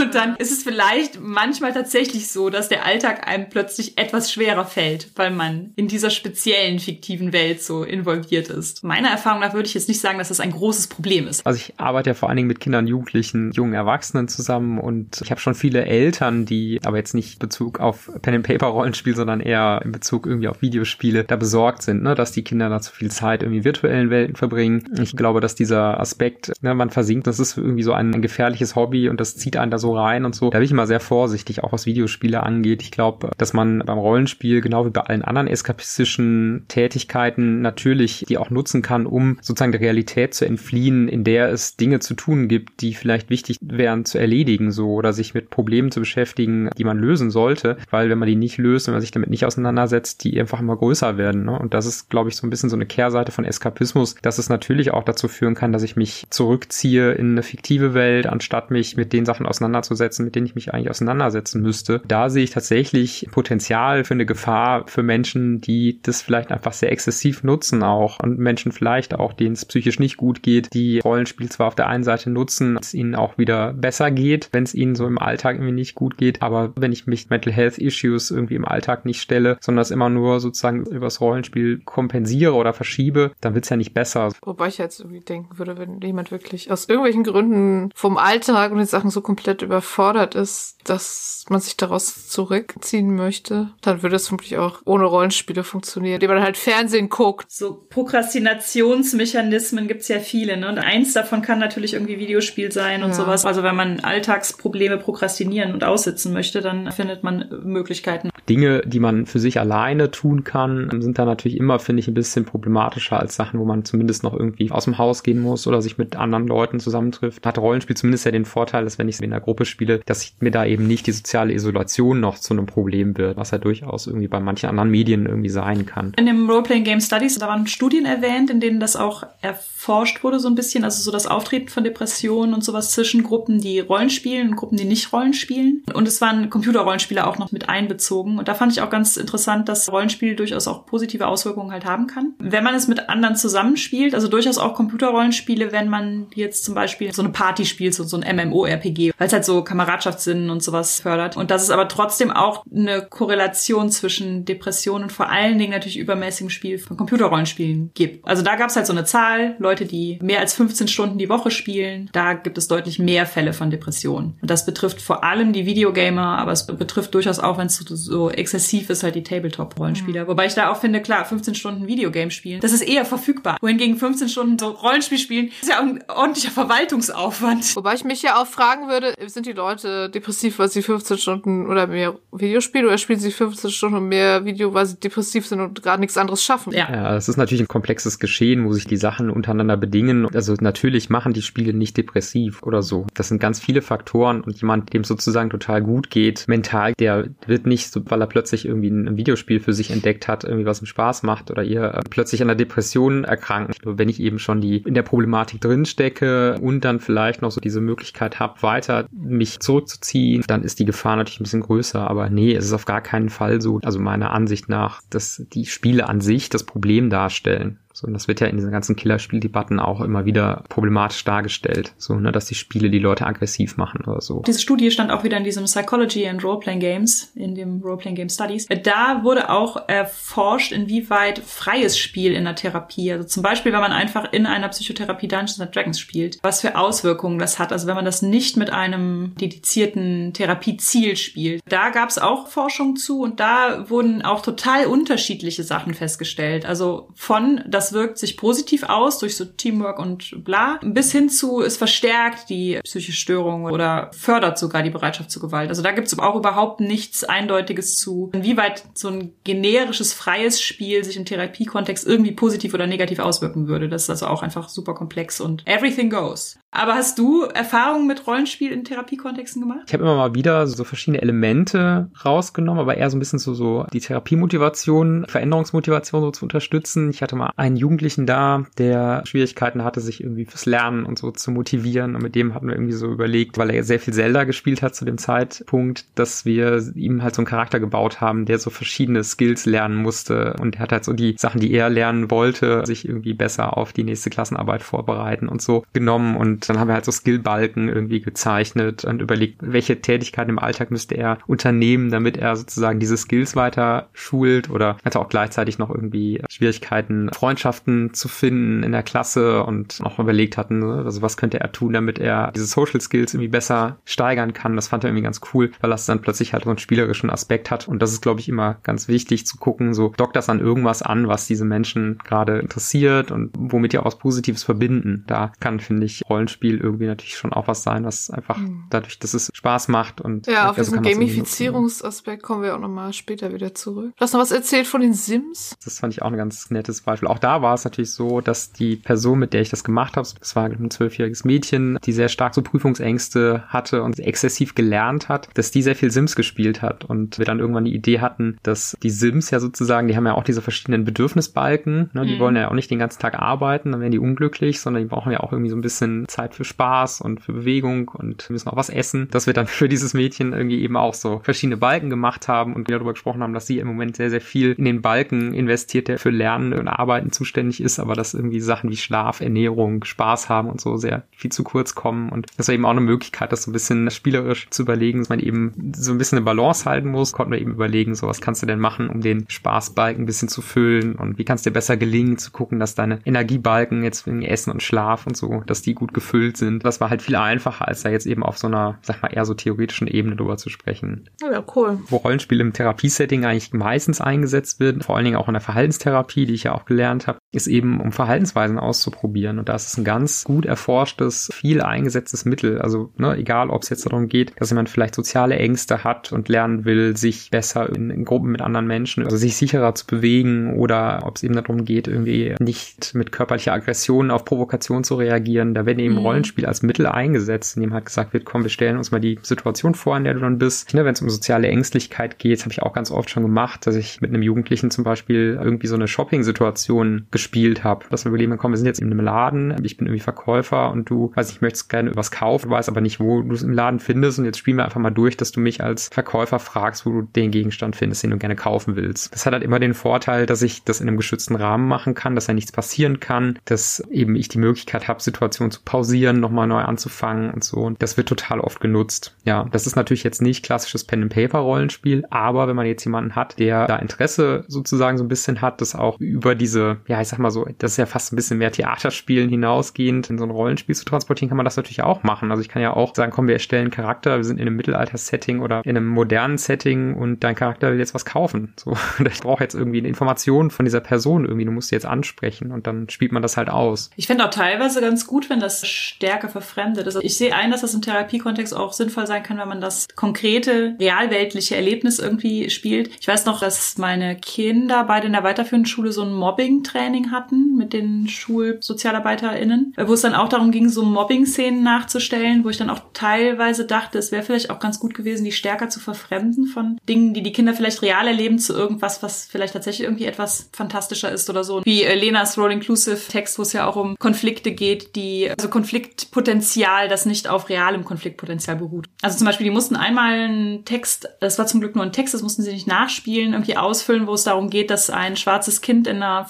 und dann ist es vielleicht manchmal tatsächlich so, dass der Alltag einem plötzlich etwas schwerer fällt, weil man in dieser speziellen fiktiven Welt so involviert ist. Meiner Erfahrung nach würde ich jetzt nicht sagen, dass das ein großes Problem ist. Also ich arbeite ja vor allen Dingen mit Kindern, Jugendlichen, jungen Erwachsenen zusammen und ich habe schon viele Eltern, die aber jetzt nicht Bezug auf Pen and Paper Rollenspiel, sondern eher in Bezug irgendwie auf Videospiele da besorgt sind, ne, dass die Kinder da zu viel Zeit irgendwie virtuellen Welten verbringen ich glaube, dass dieser Aspekt, ne, man versinkt, das ist irgendwie so ein, ein gefährliches Hobby und das zieht einen da so rein und so. Da bin ich immer sehr vorsichtig, auch was Videospiele angeht. Ich glaube, dass man beim Rollenspiel, genau wie bei allen anderen eskapistischen Tätigkeiten, natürlich die auch nutzen kann, um sozusagen der Realität zu entfliehen, in der es Dinge zu tun gibt, die vielleicht wichtig wären zu erledigen, so oder sich mit Problemen zu beschäftigen, die man lösen sollte, weil wenn man die nicht löst, wenn man sich damit nicht auseinandersetzt, die einfach immer größer werden. Ne? Und das ist, glaube ich, so ein bisschen so eine Kehrseite von Eskapismus, dass es natürlich auch dazu führen kann, dass ich mich zurückziehe in eine fiktive Welt, anstatt mich mit den Sachen auseinanderzusetzen, mit denen ich mich eigentlich auseinandersetzen müsste. Da sehe ich tatsächlich Potenzial für eine Gefahr für Menschen, die das vielleicht einfach sehr exzessiv nutzen auch und Menschen vielleicht auch, denen es psychisch nicht gut geht, die Rollenspiel zwar auf der einen Seite nutzen, es ihnen auch wieder besser geht, wenn es ihnen so im Alltag irgendwie nicht gut geht, aber wenn ich mich Mental Health Issues irgendwie im Alltag nicht stelle, sondern es immer nur sozusagen übers Rollenspiel kompensiere oder verschiebe, dann wird es ja nicht besser. Wobei ich jetzt irgendwie denken würde, wenn jemand wirklich aus irgendwelchen Gründen vom Alltag und den Sachen so komplett überfordert ist, dass man sich daraus zurückziehen möchte, dann würde es vermutlich auch ohne Rollenspiele funktionieren, indem man halt Fernsehen guckt. So Prokrastinationsmechanismen gibt's ja viele, ne? Und eins davon kann natürlich irgendwie Videospiel sein und ja. sowas. Also wenn man Alltagsprobleme prokrastinieren und aussitzen möchte, dann findet man Möglichkeiten. Dinge, die man für sich alleine tun kann, sind da natürlich immer, finde ich, ein bisschen problematischer als Sachen, wo man zumindest noch irgendwie aus dem Haus gehen muss oder sich mit anderen Leuten zusammentrifft. Hat Rollenspiel zumindest ja den Vorteil, dass wenn ich in der Gruppe spiele, dass mir da eben nicht die soziale Isolation noch zu einem Problem wird, was ja durchaus irgendwie bei manchen anderen Medien irgendwie sein kann. In dem Roleplaying Game Studies, da waren Studien erwähnt, in denen das auch erforscht wurde so ein bisschen, also so das Auftreten von Depressionen und sowas zwischen Gruppen, die Rollen spielen und Gruppen, die nicht Rollen spielen. Und es waren Computerrollenspieler auch noch mit einbezogen. Und da fand ich auch ganz interessant, dass Rollenspiel durchaus auch positive Auswirkungen halt haben kann. Wenn man es mit anderen zusammenspielt, also durchaus auch Computerrollenspiele, wenn man jetzt zum Beispiel so eine Party spielt, so, so ein MMORPG, weil es halt so Kameradschaftssinn und sowas fördert. Und dass es aber trotzdem auch eine Korrelation zwischen Depressionen und vor allen Dingen natürlich übermäßigem Spiel von Computerrollenspielen gibt. Also da gab es halt so eine Zahl, Leute, die mehr als 15 Stunden die Woche spielen, da gibt es deutlich mehr Fälle von Depressionen. Und das betrifft vor allem die Videogamer, aber es betrifft durchaus auch, wenn es so, so exzessiv ist, halt die Tabletop-Rollenspieler. Mhm. Wobei ich da auch finde, klar, 15 Stunden Videogame spielen, das ist eher verfügbar. Wohingegen 15 Stunden so Rollenspiel spielen, ist ja ein ordentlicher Verwaltungsaufwand. Wobei ich mich ja auch fragen würde, sind die Leute depressiv, weil sie 15 Stunden oder mehr Video spielen oder spielen sie 15 Stunden und mehr Video, weil sie depressiv sind und gerade nichts anderes schaffen? Ja. ja, es ist natürlich ein komplexes Geschehen, wo sich die Sachen untereinander bedingen. Also natürlich machen die Spiele nicht depressiv oder so. Das sind ganz viele Faktoren und jemand, dem sozusagen total gut geht, mental, der wird nicht, so, weil er plötzlich irgendwie ein Videospiel für sich entdeckt hat, irgendwie was ihm Spaß macht oder ihr äh, plötzlich an der Depression erkranken. Wenn ich eben schon die in der Problematik drinstecke und dann vielleicht noch so diese Möglichkeit habe, weiter mich zurückzuziehen, dann ist die Gefahr natürlich ein bisschen größer. Aber nee, es ist auf gar keinen Fall so, also meiner Ansicht nach, dass die Spiele an sich das Problem darstellen. So, und das wird ja in diesen ganzen Killerspieldebatten auch immer wieder problematisch dargestellt, so, ne, dass die Spiele die Leute aggressiv machen oder so. Diese Studie stand auch wieder in diesem Psychology and Roleplaying Games, in dem Roleplaying Game Studies. Da wurde auch erforscht, inwieweit freies Spiel in der Therapie, also zum Beispiel, wenn man einfach in einer Psychotherapie Dungeons and Dragons spielt, was für Auswirkungen das hat. Also wenn man das nicht mit einem dedizierten Therapieziel spielt. Da gab es auch Forschung zu und da wurden auch total unterschiedliche Sachen festgestellt. Also von, dass das wirkt sich positiv aus durch so Teamwork und bla, bis hin zu, es verstärkt die psychische Störung oder fördert sogar die Bereitschaft zur Gewalt. Also da gibt es auch überhaupt nichts Eindeutiges zu, inwieweit so ein generisches, freies Spiel sich im Therapiekontext irgendwie positiv oder negativ auswirken würde. Das ist also auch einfach super komplex und everything goes. Aber hast du Erfahrungen mit Rollenspiel in Therapiekontexten gemacht? Ich habe immer mal wieder so verschiedene Elemente rausgenommen, aber eher so ein bisschen so, so die Therapiemotivation, Veränderungsmotivation so zu unterstützen. Ich hatte mal einen Jugendlichen da, der Schwierigkeiten hatte, sich irgendwie fürs Lernen und so zu motivieren. Und mit dem hatten wir irgendwie so überlegt, weil er sehr viel Zelda gespielt hat zu dem Zeitpunkt, dass wir ihm halt so einen Charakter gebaut haben, der so verschiedene Skills lernen musste. Und er hat halt so die Sachen, die er lernen wollte, sich irgendwie besser auf die nächste Klassenarbeit vorbereiten und so genommen und dann haben wir halt so Skillbalken irgendwie gezeichnet und überlegt, welche Tätigkeiten im Alltag müsste er unternehmen, damit er sozusagen diese Skills weiter schult oder hatte auch gleichzeitig noch irgendwie Schwierigkeiten, Freundschaften Freundschaften zu finden in der Klasse und auch überlegt hatten, ne? also was könnte er tun, damit er diese Social Skills irgendwie besser steigern kann. Das fand er irgendwie ganz cool, weil das dann plötzlich halt so einen spielerischen Aspekt hat. Und das ist, glaube ich, immer ganz wichtig zu gucken, so dockt das an irgendwas an, was diese Menschen gerade interessiert und womit ihr auch was Positives verbinden. Da kann, finde ich, Rollenspiel irgendwie natürlich schon auch was sein, was einfach mhm. dadurch, dass es Spaß macht und ja, auf diesen Gamifizierungsaspekt kommen wir auch nochmal später wieder zurück. Du hast noch was erzählt von den Sims? Das fand ich auch ein ganz nettes Beispiel. Auch da war es natürlich so, dass die Person, mit der ich das gemacht habe, das war ein zwölfjähriges Mädchen, die sehr stark so Prüfungsängste hatte und exzessiv gelernt hat, dass die sehr viel Sims gespielt hat und wir dann irgendwann die Idee hatten, dass die Sims ja sozusagen, die haben ja auch diese verschiedenen Bedürfnisbalken, ne? die mhm. wollen ja auch nicht den ganzen Tag arbeiten, dann werden die unglücklich, sondern die brauchen ja auch irgendwie so ein bisschen Zeit für Spaß und für Bewegung und müssen auch was essen, dass wir dann für dieses Mädchen irgendwie eben auch so verschiedene Balken gemacht haben und wir darüber gesprochen haben, dass sie im Moment sehr, sehr viel in den Balken investiert, der für Lernen und Arbeiten zuständig ist, aber dass irgendwie Sachen wie Schlaf, Ernährung, Spaß haben und so sehr viel zu kurz kommen und das war eben auch eine Möglichkeit, das so ein bisschen spielerisch zu überlegen, dass man eben so ein bisschen eine Balance halten muss, konnten wir eben überlegen, so was kannst du denn machen, um den Spaßbalken ein bisschen zu füllen und wie kannst dir besser gelingen, zu gucken, dass deine Energiebalken jetzt wegen Essen und Schlaf und so, dass die gut gefüllt sind. Das war halt viel einfacher, als da jetzt eben auf so einer, sag mal, eher so theoretischen Ebene drüber zu sprechen. Ja, cool. Wo Rollenspiel im Therapiesetting eigentlich meistens eingesetzt wird, vor allen Dingen auch in der Verhaltenstherapie, die ich ja auch gelernt habe, ครับ ist eben, um Verhaltensweisen auszuprobieren. Und das ist ein ganz gut erforschtes, viel eingesetztes Mittel. Also, ne, egal ob es jetzt darum geht, dass jemand vielleicht soziale Ängste hat und lernen will, sich besser in, in Gruppen mit anderen Menschen, also sich sicherer zu bewegen oder ob es eben darum geht, irgendwie nicht mit körperlicher Aggression auf Provokation zu reagieren. Da werden eben mhm. Rollenspiel als Mittel eingesetzt, in dem halt gesagt wird, komm, wir stellen uns mal die Situation vor, in der du dann bist. Ne, Wenn es um soziale Ängstlichkeit geht, habe ich auch ganz oft schon gemacht, dass ich mit einem Jugendlichen zum Beispiel irgendwie so eine Shopping-Situation gespielt habe. Dass wir überlegen, komm, wir sind jetzt in einem Laden, ich bin irgendwie Verkäufer und du, weiß ich, möchtest gerne was kaufen, weißt aber nicht, wo du es im Laden findest und jetzt spielen wir einfach mal durch, dass du mich als Verkäufer fragst, wo du den Gegenstand findest, den du gerne kaufen willst. Das hat halt immer den Vorteil, dass ich das in einem geschützten Rahmen machen kann, dass ja nichts passieren kann, dass eben ich die Möglichkeit habe, Situationen zu pausieren, nochmal neu anzufangen und so. Und das wird total oft genutzt. Ja, das ist natürlich jetzt nicht klassisches Pen-and-Paper-Rollenspiel, aber wenn man jetzt jemanden hat, der da Interesse sozusagen so ein bisschen hat, das auch über diese, ja, sag mal so, das ist ja fast ein bisschen mehr Theaterspielen hinausgehend in so ein Rollenspiel zu transportieren, kann man das natürlich auch machen. Also ich kann ja auch sagen, komm, wir erstellen Charakter, wir sind in einem Mittelalter-Setting oder in einem modernen Setting und dein Charakter will jetzt was kaufen. So, ich brauche jetzt irgendwie eine Information von dieser Person irgendwie, du musst sie jetzt ansprechen und dann spielt man das halt aus. Ich finde auch teilweise ganz gut, wenn das stärker verfremdet ist. Ich sehe ein, dass das im Therapiekontext auch sinnvoll sein kann, wenn man das konkrete, realweltliche Erlebnis irgendwie spielt. Ich weiß noch, dass meine Kinder beide in der weiterführenden Schule so ein Mobbing-Training hatten mit den SchulsozialarbeiterInnen, wo es dann auch darum ging, so Mobbing-Szenen nachzustellen, wo ich dann auch teilweise dachte, es wäre vielleicht auch ganz gut gewesen, die stärker zu verfremden von Dingen, die die Kinder vielleicht real erleben, zu irgendwas, was vielleicht tatsächlich irgendwie etwas fantastischer ist oder so. Wie äh, Lenas Role Inclusive Text, wo es ja auch um Konflikte geht, die, also Konfliktpotenzial, das nicht auf realem Konfliktpotenzial beruht. Also zum Beispiel, die mussten einmal einen Text, das war zum Glück nur ein Text, das mussten sie nicht nachspielen, irgendwie ausfüllen, wo es darum geht, dass ein schwarzes Kind in einer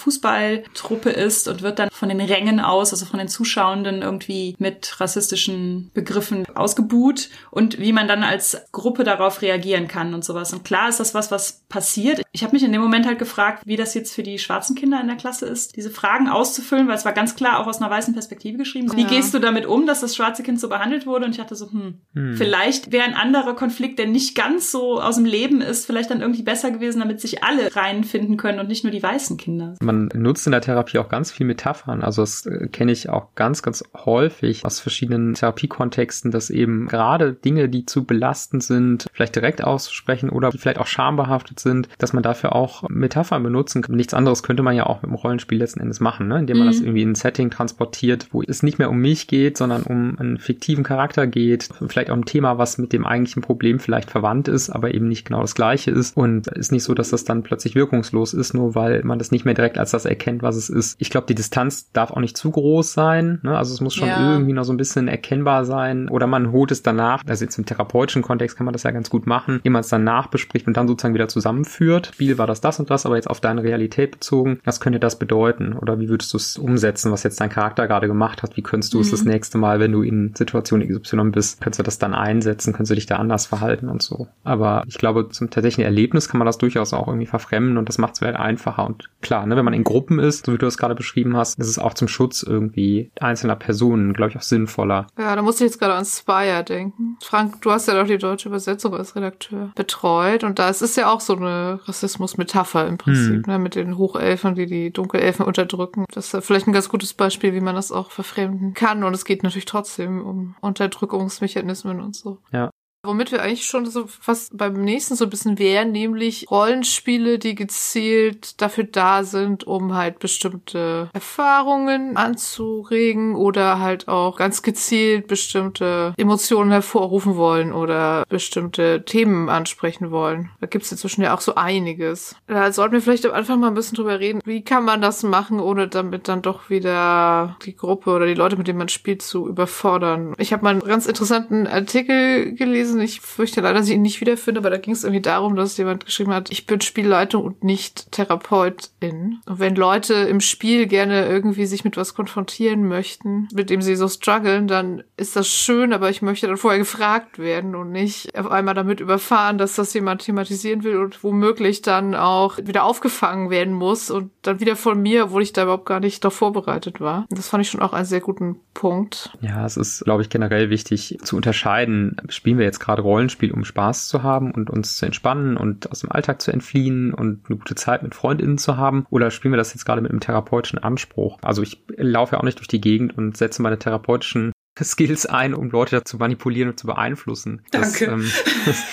Fußballtruppe ist und wird dann von den Rängen aus, also von den Zuschauenden irgendwie mit rassistischen Begriffen ausgebuht und wie man dann als Gruppe darauf reagieren kann und sowas. Und klar ist das was, was passiert. Ich habe mich in dem Moment halt gefragt, wie das jetzt für die schwarzen Kinder in der Klasse ist, diese Fragen auszufüllen, weil es war ganz klar auch aus einer weißen Perspektive geschrieben. Ja. Wie gehst du damit um, dass das schwarze Kind so behandelt wurde? Und ich dachte so, hm, hm. vielleicht wäre ein anderer Konflikt, der nicht ganz so aus dem Leben ist, vielleicht dann irgendwie besser gewesen, damit sich alle reinfinden können und nicht nur die weißen Kinder. Man nutzt in der Therapie auch ganz viel Metaphern. Also das äh, kenne ich auch ganz, ganz häufig aus verschiedenen Therapiekontexten, dass eben gerade Dinge, die zu belastend sind, vielleicht direkt auszusprechen oder vielleicht auch schambehaftet sind, dass man dafür auch Metaphern benutzen kann. Nichts anderes könnte man ja auch mit dem Rollenspiel letzten Endes machen, ne? indem man mhm. das irgendwie in ein Setting transportiert, wo es nicht mehr um mich geht, sondern um einen fiktiven Charakter geht, vielleicht auch ein Thema, was mit dem eigentlichen Problem vielleicht verwandt ist, aber eben nicht genau das gleiche ist und ist nicht so, dass das dann plötzlich wirkungslos ist, nur weil man das nicht mehr direkt als das erkennt, was es ist. Ich glaube, die Distanz darf auch nicht zu groß sein, ne? also es muss schon ja. irgendwie noch so ein bisschen erkennbar sein oder man holt es danach, also jetzt im therapeutischen Kontext kann man das ja ganz gut machen, jemand es danach bespricht und dann sozusagen wieder zusammenführt. Spiel war das das und das, aber jetzt auf deine Realität bezogen, was könnte das bedeuten oder wie würdest du es umsetzen, was jetzt dein Charakter gerade gemacht hat, wie könntest du mhm. es das nächste Mal, wenn du in Situation XY bist, könntest du das dann einsetzen, könntest du dich da anders verhalten und so. Aber ich glaube, zum tatsächlichen Erlebnis kann man das durchaus auch irgendwie verfremden und das macht es halt einfacher und klar, ne, wenn man in Gruppen ist, so wie du es gerade beschrieben hast, ist es auch zum Schutz irgendwie einzelner Personen, glaube ich, auch sinnvoller. Ja, da musste ich jetzt gerade an Spire denken. Frank, du hast ja doch die deutsche Übersetzung als Redakteur betreut und da ist es ja auch so eine Rassismus-Metapher im Prinzip, hm. ne, mit den Hochelfen, die die Dunkelelfen unterdrücken. Das ist vielleicht ein ganz gutes Beispiel, wie man das auch verfremden kann und es geht natürlich trotzdem um Unterdrückungsmechanismen und so. Ja. Womit wir eigentlich schon so fast beim nächsten so ein bisschen wären, nämlich Rollenspiele, die gezielt dafür da sind, um halt bestimmte Erfahrungen anzuregen oder halt auch ganz gezielt bestimmte Emotionen hervorrufen wollen oder bestimmte Themen ansprechen wollen. Da gibt's inzwischen ja auch so einiges. Da sollten wir vielleicht am Anfang mal ein bisschen drüber reden, wie kann man das machen, ohne damit dann doch wieder die Gruppe oder die Leute, mit denen man spielt, zu überfordern. Ich habe mal einen ganz interessanten Artikel gelesen, gelesen. Ich fürchte leider, dass ich ihn nicht wiederfinde, aber da ging es irgendwie darum, dass jemand geschrieben hat, ich bin Spielleitung und nicht Therapeutin. Und wenn Leute im Spiel gerne irgendwie sich mit was konfrontieren möchten, mit dem sie so strugglen, dann ist das schön, aber ich möchte dann vorher gefragt werden und nicht auf einmal damit überfahren, dass das jemand thematisieren will und womöglich dann auch wieder aufgefangen werden muss und dann wieder von mir, obwohl ich da überhaupt gar nicht darauf vorbereitet war. Das fand ich schon auch einen sehr guten Punkt. Ja, es ist, glaube ich, generell wichtig zu unterscheiden. Spielen wir jetzt gerade Rollenspiel, um Spaß zu haben und uns zu entspannen und aus dem Alltag zu entfliehen und eine gute Zeit mit FreundInnen zu haben? Oder spielen wir das jetzt gerade mit einem therapeutischen Anspruch? Also ich laufe ja auch nicht durch die Gegend und setze meine therapeutischen Skills ein, um Leute zu manipulieren und zu beeinflussen. Danke. Das, ähm, das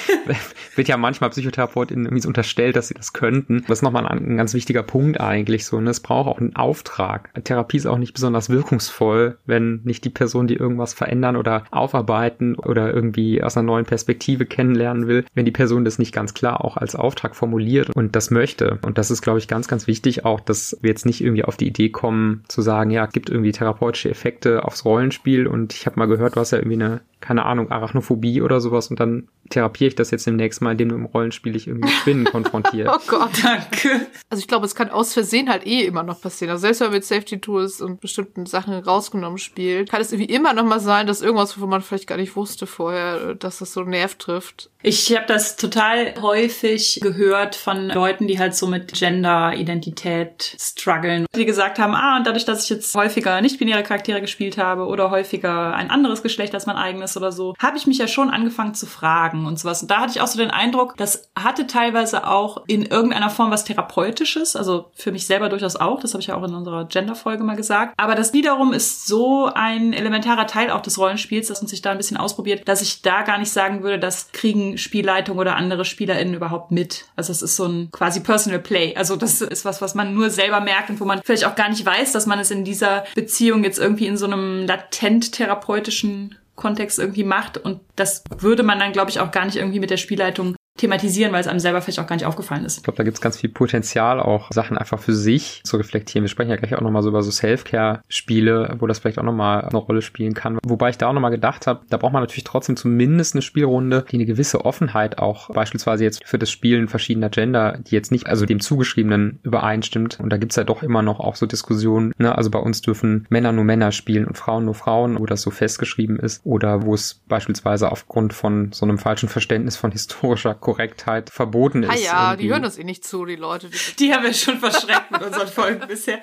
wird ja manchmal PsychotherapeutInnen irgendwie so unterstellt, dass sie das könnten. Das ist nochmal ein, ein ganz wichtiger Punkt eigentlich so. Ne? Es braucht auch einen Auftrag. Therapie ist auch nicht besonders wirkungsvoll, wenn nicht die Person, die irgendwas verändern oder aufarbeiten oder irgendwie aus einer neuen Perspektive kennenlernen will, wenn die Person das nicht ganz klar auch als Auftrag formuliert und das möchte. Und das ist, glaube ich, ganz, ganz wichtig auch, dass wir jetzt nicht irgendwie auf die Idee kommen zu sagen, ja, gibt irgendwie therapeutische Effekte aufs Rollenspiel und ich habe mal gehört, du hast ja irgendwie eine keine Ahnung, Arachnophobie oder sowas und dann therapiere ich das jetzt demnächst mal, indem du im Rollenspiel dich irgendwie mit Spinnen konfrontiert. oh Gott, danke. Also ich glaube, es kann aus Versehen halt eh immer noch passieren. Also selbst wenn man mit Safety Tools und bestimmten Sachen rausgenommen spielt, kann es irgendwie immer noch mal sein, dass irgendwas, wo man vielleicht gar nicht wusste vorher, dass das so Nerv trifft. Ich habe das total häufig gehört von Leuten, die halt so mit Gender-Identität strugglen. Die gesagt haben, ah, und dadurch, dass ich jetzt häufiger nicht-binäre Charaktere gespielt habe oder häufiger ein anderes Geschlecht als mein eigenes oder so, habe ich mich ja schon angefangen zu fragen und sowas. Und da hatte ich auch so den Eindruck, das hatte teilweise auch in irgendeiner Form was Therapeutisches, also für mich selber durchaus auch, das habe ich ja auch in unserer Gender-Folge mal gesagt. Aber das wiederum ist so ein elementarer Teil auch des Rollenspiels, dass man sich da ein bisschen ausprobiert, dass ich da gar nicht sagen würde, das kriegen Spielleitung oder andere SpielerInnen überhaupt mit. Also es ist so ein quasi Personal Play. Also das ist was, was man nur selber merkt und wo man vielleicht auch gar nicht weiß, dass man es in dieser Beziehung jetzt irgendwie in so einem latent therapeutischen Kontext irgendwie macht. Und das würde man dann, glaube ich, auch gar nicht irgendwie mit der Spielleitung thematisieren, weil es einem selber vielleicht auch gar nicht aufgefallen ist. Ich glaube, da gibt es ganz viel Potenzial, auch Sachen einfach für sich zu reflektieren. Wir sprechen ja gleich auch nochmal so über so Self-Care-Spiele, wo das vielleicht auch nochmal eine Rolle spielen kann. Wobei ich da auch nochmal gedacht habe, da braucht man natürlich trotzdem zumindest eine Spielrunde, die eine gewisse Offenheit auch beispielsweise jetzt für das Spielen verschiedener Gender, die jetzt nicht also dem Zugeschriebenen übereinstimmt. Und da gibt's ja doch immer noch auch so Diskussionen. Ne? Also bei uns dürfen Männer nur Männer spielen und Frauen nur Frauen, wo das so festgeschrieben ist. Oder wo es beispielsweise aufgrund von so einem falschen Verständnis von historischer Korrektheit verboten ist. Ah ja, irgendwie. die hören das eh nicht zu, die Leute. Die, die haben wir schon verschreckt mit unseren Folgen bisher.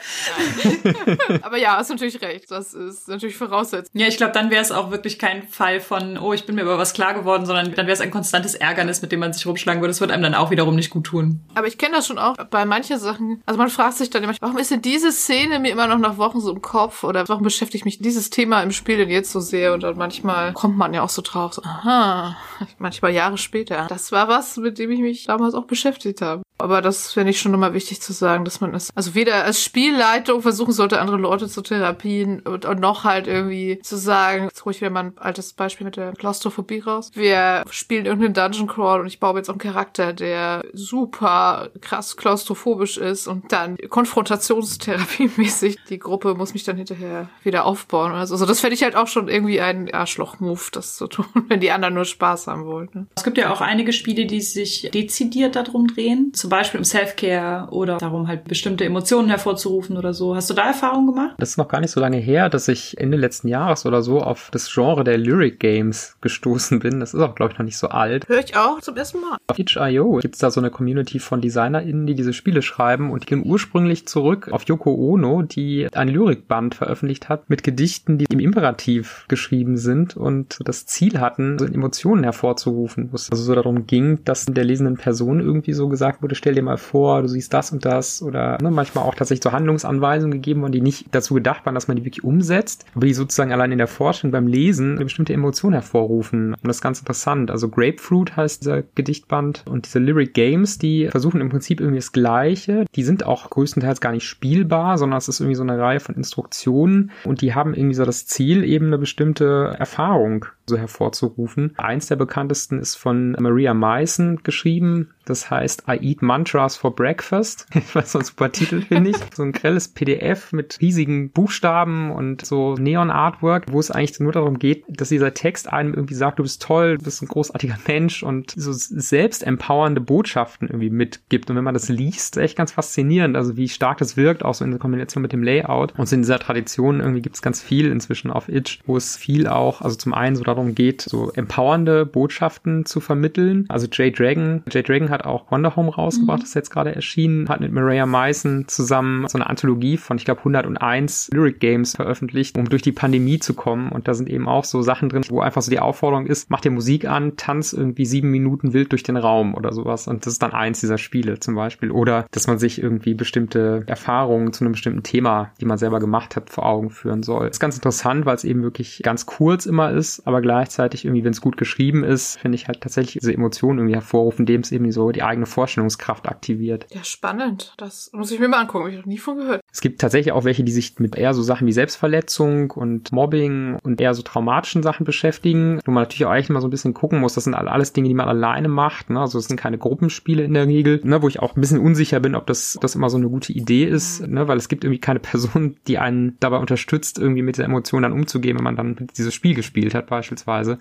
Aber ja, hast natürlich recht. Das ist natürlich Voraussetzung. Ja, ich glaube, dann wäre es auch wirklich kein Fall von, oh, ich bin mir über was klar geworden, sondern dann wäre es ein konstantes Ärgernis, mit dem man sich rumschlagen würde. Das wird einem dann auch wiederum nicht gut tun. Aber ich kenne das schon auch bei manchen Sachen. Also man fragt sich dann immer, warum ist denn diese Szene mir immer noch nach Wochen so im Kopf? Oder warum beschäftigt mich dieses Thema im Spiel denn jetzt so sehr? Und dann manchmal kommt man ja auch so drauf, so, aha, manchmal Jahre später. Das war was, mit dem ich mich damals auch beschäftigt habe. Aber das finde ich schon nochmal wichtig zu sagen, dass man es, also weder als Spielleitung versuchen sollte, andere Leute zu therapien und, und noch halt irgendwie zu sagen, jetzt ich wieder mal ein altes Beispiel mit der Klaustrophobie raus. Wir spielen irgendeinen Dungeon Crawl und ich baue jetzt auch einen Charakter, der super krass klaustrophobisch ist und dann konfrontationstherapiemäßig die Gruppe muss mich dann hinterher wieder aufbauen. Also, also das fände ich halt auch schon irgendwie ein Arschloch-Move, das zu tun, wenn die anderen nur Spaß haben wollen. Ne? Es gibt ja auch einige Spiele, die sich dezidiert darum drehen. Zum Beispiel um Self-Care oder darum halt bestimmte Emotionen hervorzurufen oder so. Hast du da Erfahrungen gemacht? Das ist noch gar nicht so lange her, dass ich Ende letzten Jahres oder so auf das Genre der Lyric Games gestoßen bin. Das ist auch, glaube ich, noch nicht so alt. Höre ich auch zum ersten Mal. Auf itch.io gibt es da so eine Community von DesignerInnen, die diese Spiele schreiben und die gehen ursprünglich zurück auf Yoko Ono, die ein Lyrikband veröffentlicht hat mit Gedichten, die im Imperativ geschrieben sind und das Ziel hatten, so Emotionen hervorzurufen. Wo es also so darum ging, dass der lesenden Person irgendwie so gesagt wurde, stell dir mal vor, du siehst das und das oder ne, manchmal auch tatsächlich so Handlungsanweisungen gegeben wurden, die nicht dazu gedacht waren, dass man die wirklich umsetzt, aber die sozusagen allein in der Forschung beim Lesen eine bestimmte Emotion hervorrufen. Und das ist ganz interessant. Also Grapefruit heißt dieser Gedichtband und diese Lyric Games, die versuchen im Prinzip irgendwie das Gleiche. Die sind auch größtenteils gar nicht spielbar, sondern es ist irgendwie so eine Reihe von Instruktionen und die haben irgendwie so das Ziel, eben eine bestimmte Erfahrung so hervorzurufen. Eins der bekanntesten ist von Maria Meissen geschrieben. Das heißt I Eat Mantras for Breakfast. Was so ein super Titel, finde ich. So ein grelles PDF mit riesigen Buchstaben und so Neon-Artwork, wo es eigentlich nur darum geht, dass dieser Text einem irgendwie sagt, du bist toll, du bist ein großartiger Mensch und so selbst empowernde Botschaften irgendwie mitgibt. Und wenn man das liest, echt ganz faszinierend, also wie stark das wirkt, auch so in der Kombination mit dem Layout. Und in dieser Tradition irgendwie gibt es ganz viel inzwischen auf Itch, wo es viel auch, also zum einen so darum geht, so empowernde Botschaften zu vermitteln. Also Jay Dragon, Jay Dragon hat auch Wonder Home rausgebracht, mhm. das ist jetzt gerade erschienen, hat mit Maria Meissen zusammen so eine Anthologie von, ich glaube, 101 Lyric Games veröffentlicht, um durch die Pandemie zu kommen. Und da sind eben auch so Sachen drin, wo einfach so die Aufforderung ist, mach dir Musik an, tanz irgendwie sieben Minuten wild durch den Raum oder sowas. Und das ist dann eins dieser Spiele zum Beispiel. Oder dass man sich irgendwie bestimmte Erfahrungen zu einem bestimmten Thema, die man selber gemacht hat, vor Augen führen soll. Das ist ganz interessant, weil es eben wirklich ganz kurz immer ist, aber gleichzeitig irgendwie, wenn es gut geschrieben ist, finde ich halt tatsächlich diese Emotionen irgendwie hervorrufen, indem es eben so die eigene Vorstellungskraft aktiviert. Ja, spannend. Das muss ich mir mal angucken. Hab ich noch nie von gehört. Es gibt tatsächlich auch welche, die sich mit eher so Sachen wie Selbstverletzung und Mobbing und eher so traumatischen Sachen beschäftigen, wo man natürlich auch eigentlich mal so ein bisschen gucken muss. Das sind alles Dinge, die man alleine macht. Ne? Also es sind keine Gruppenspiele in der Regel, ne? wo ich auch ein bisschen unsicher bin, ob das, das immer so eine gute Idee ist, ne? weil es gibt irgendwie keine Person, die einen dabei unterstützt, irgendwie mit der Emotion dann umzugehen, wenn man dann dieses Spiel gespielt hat beispielsweise.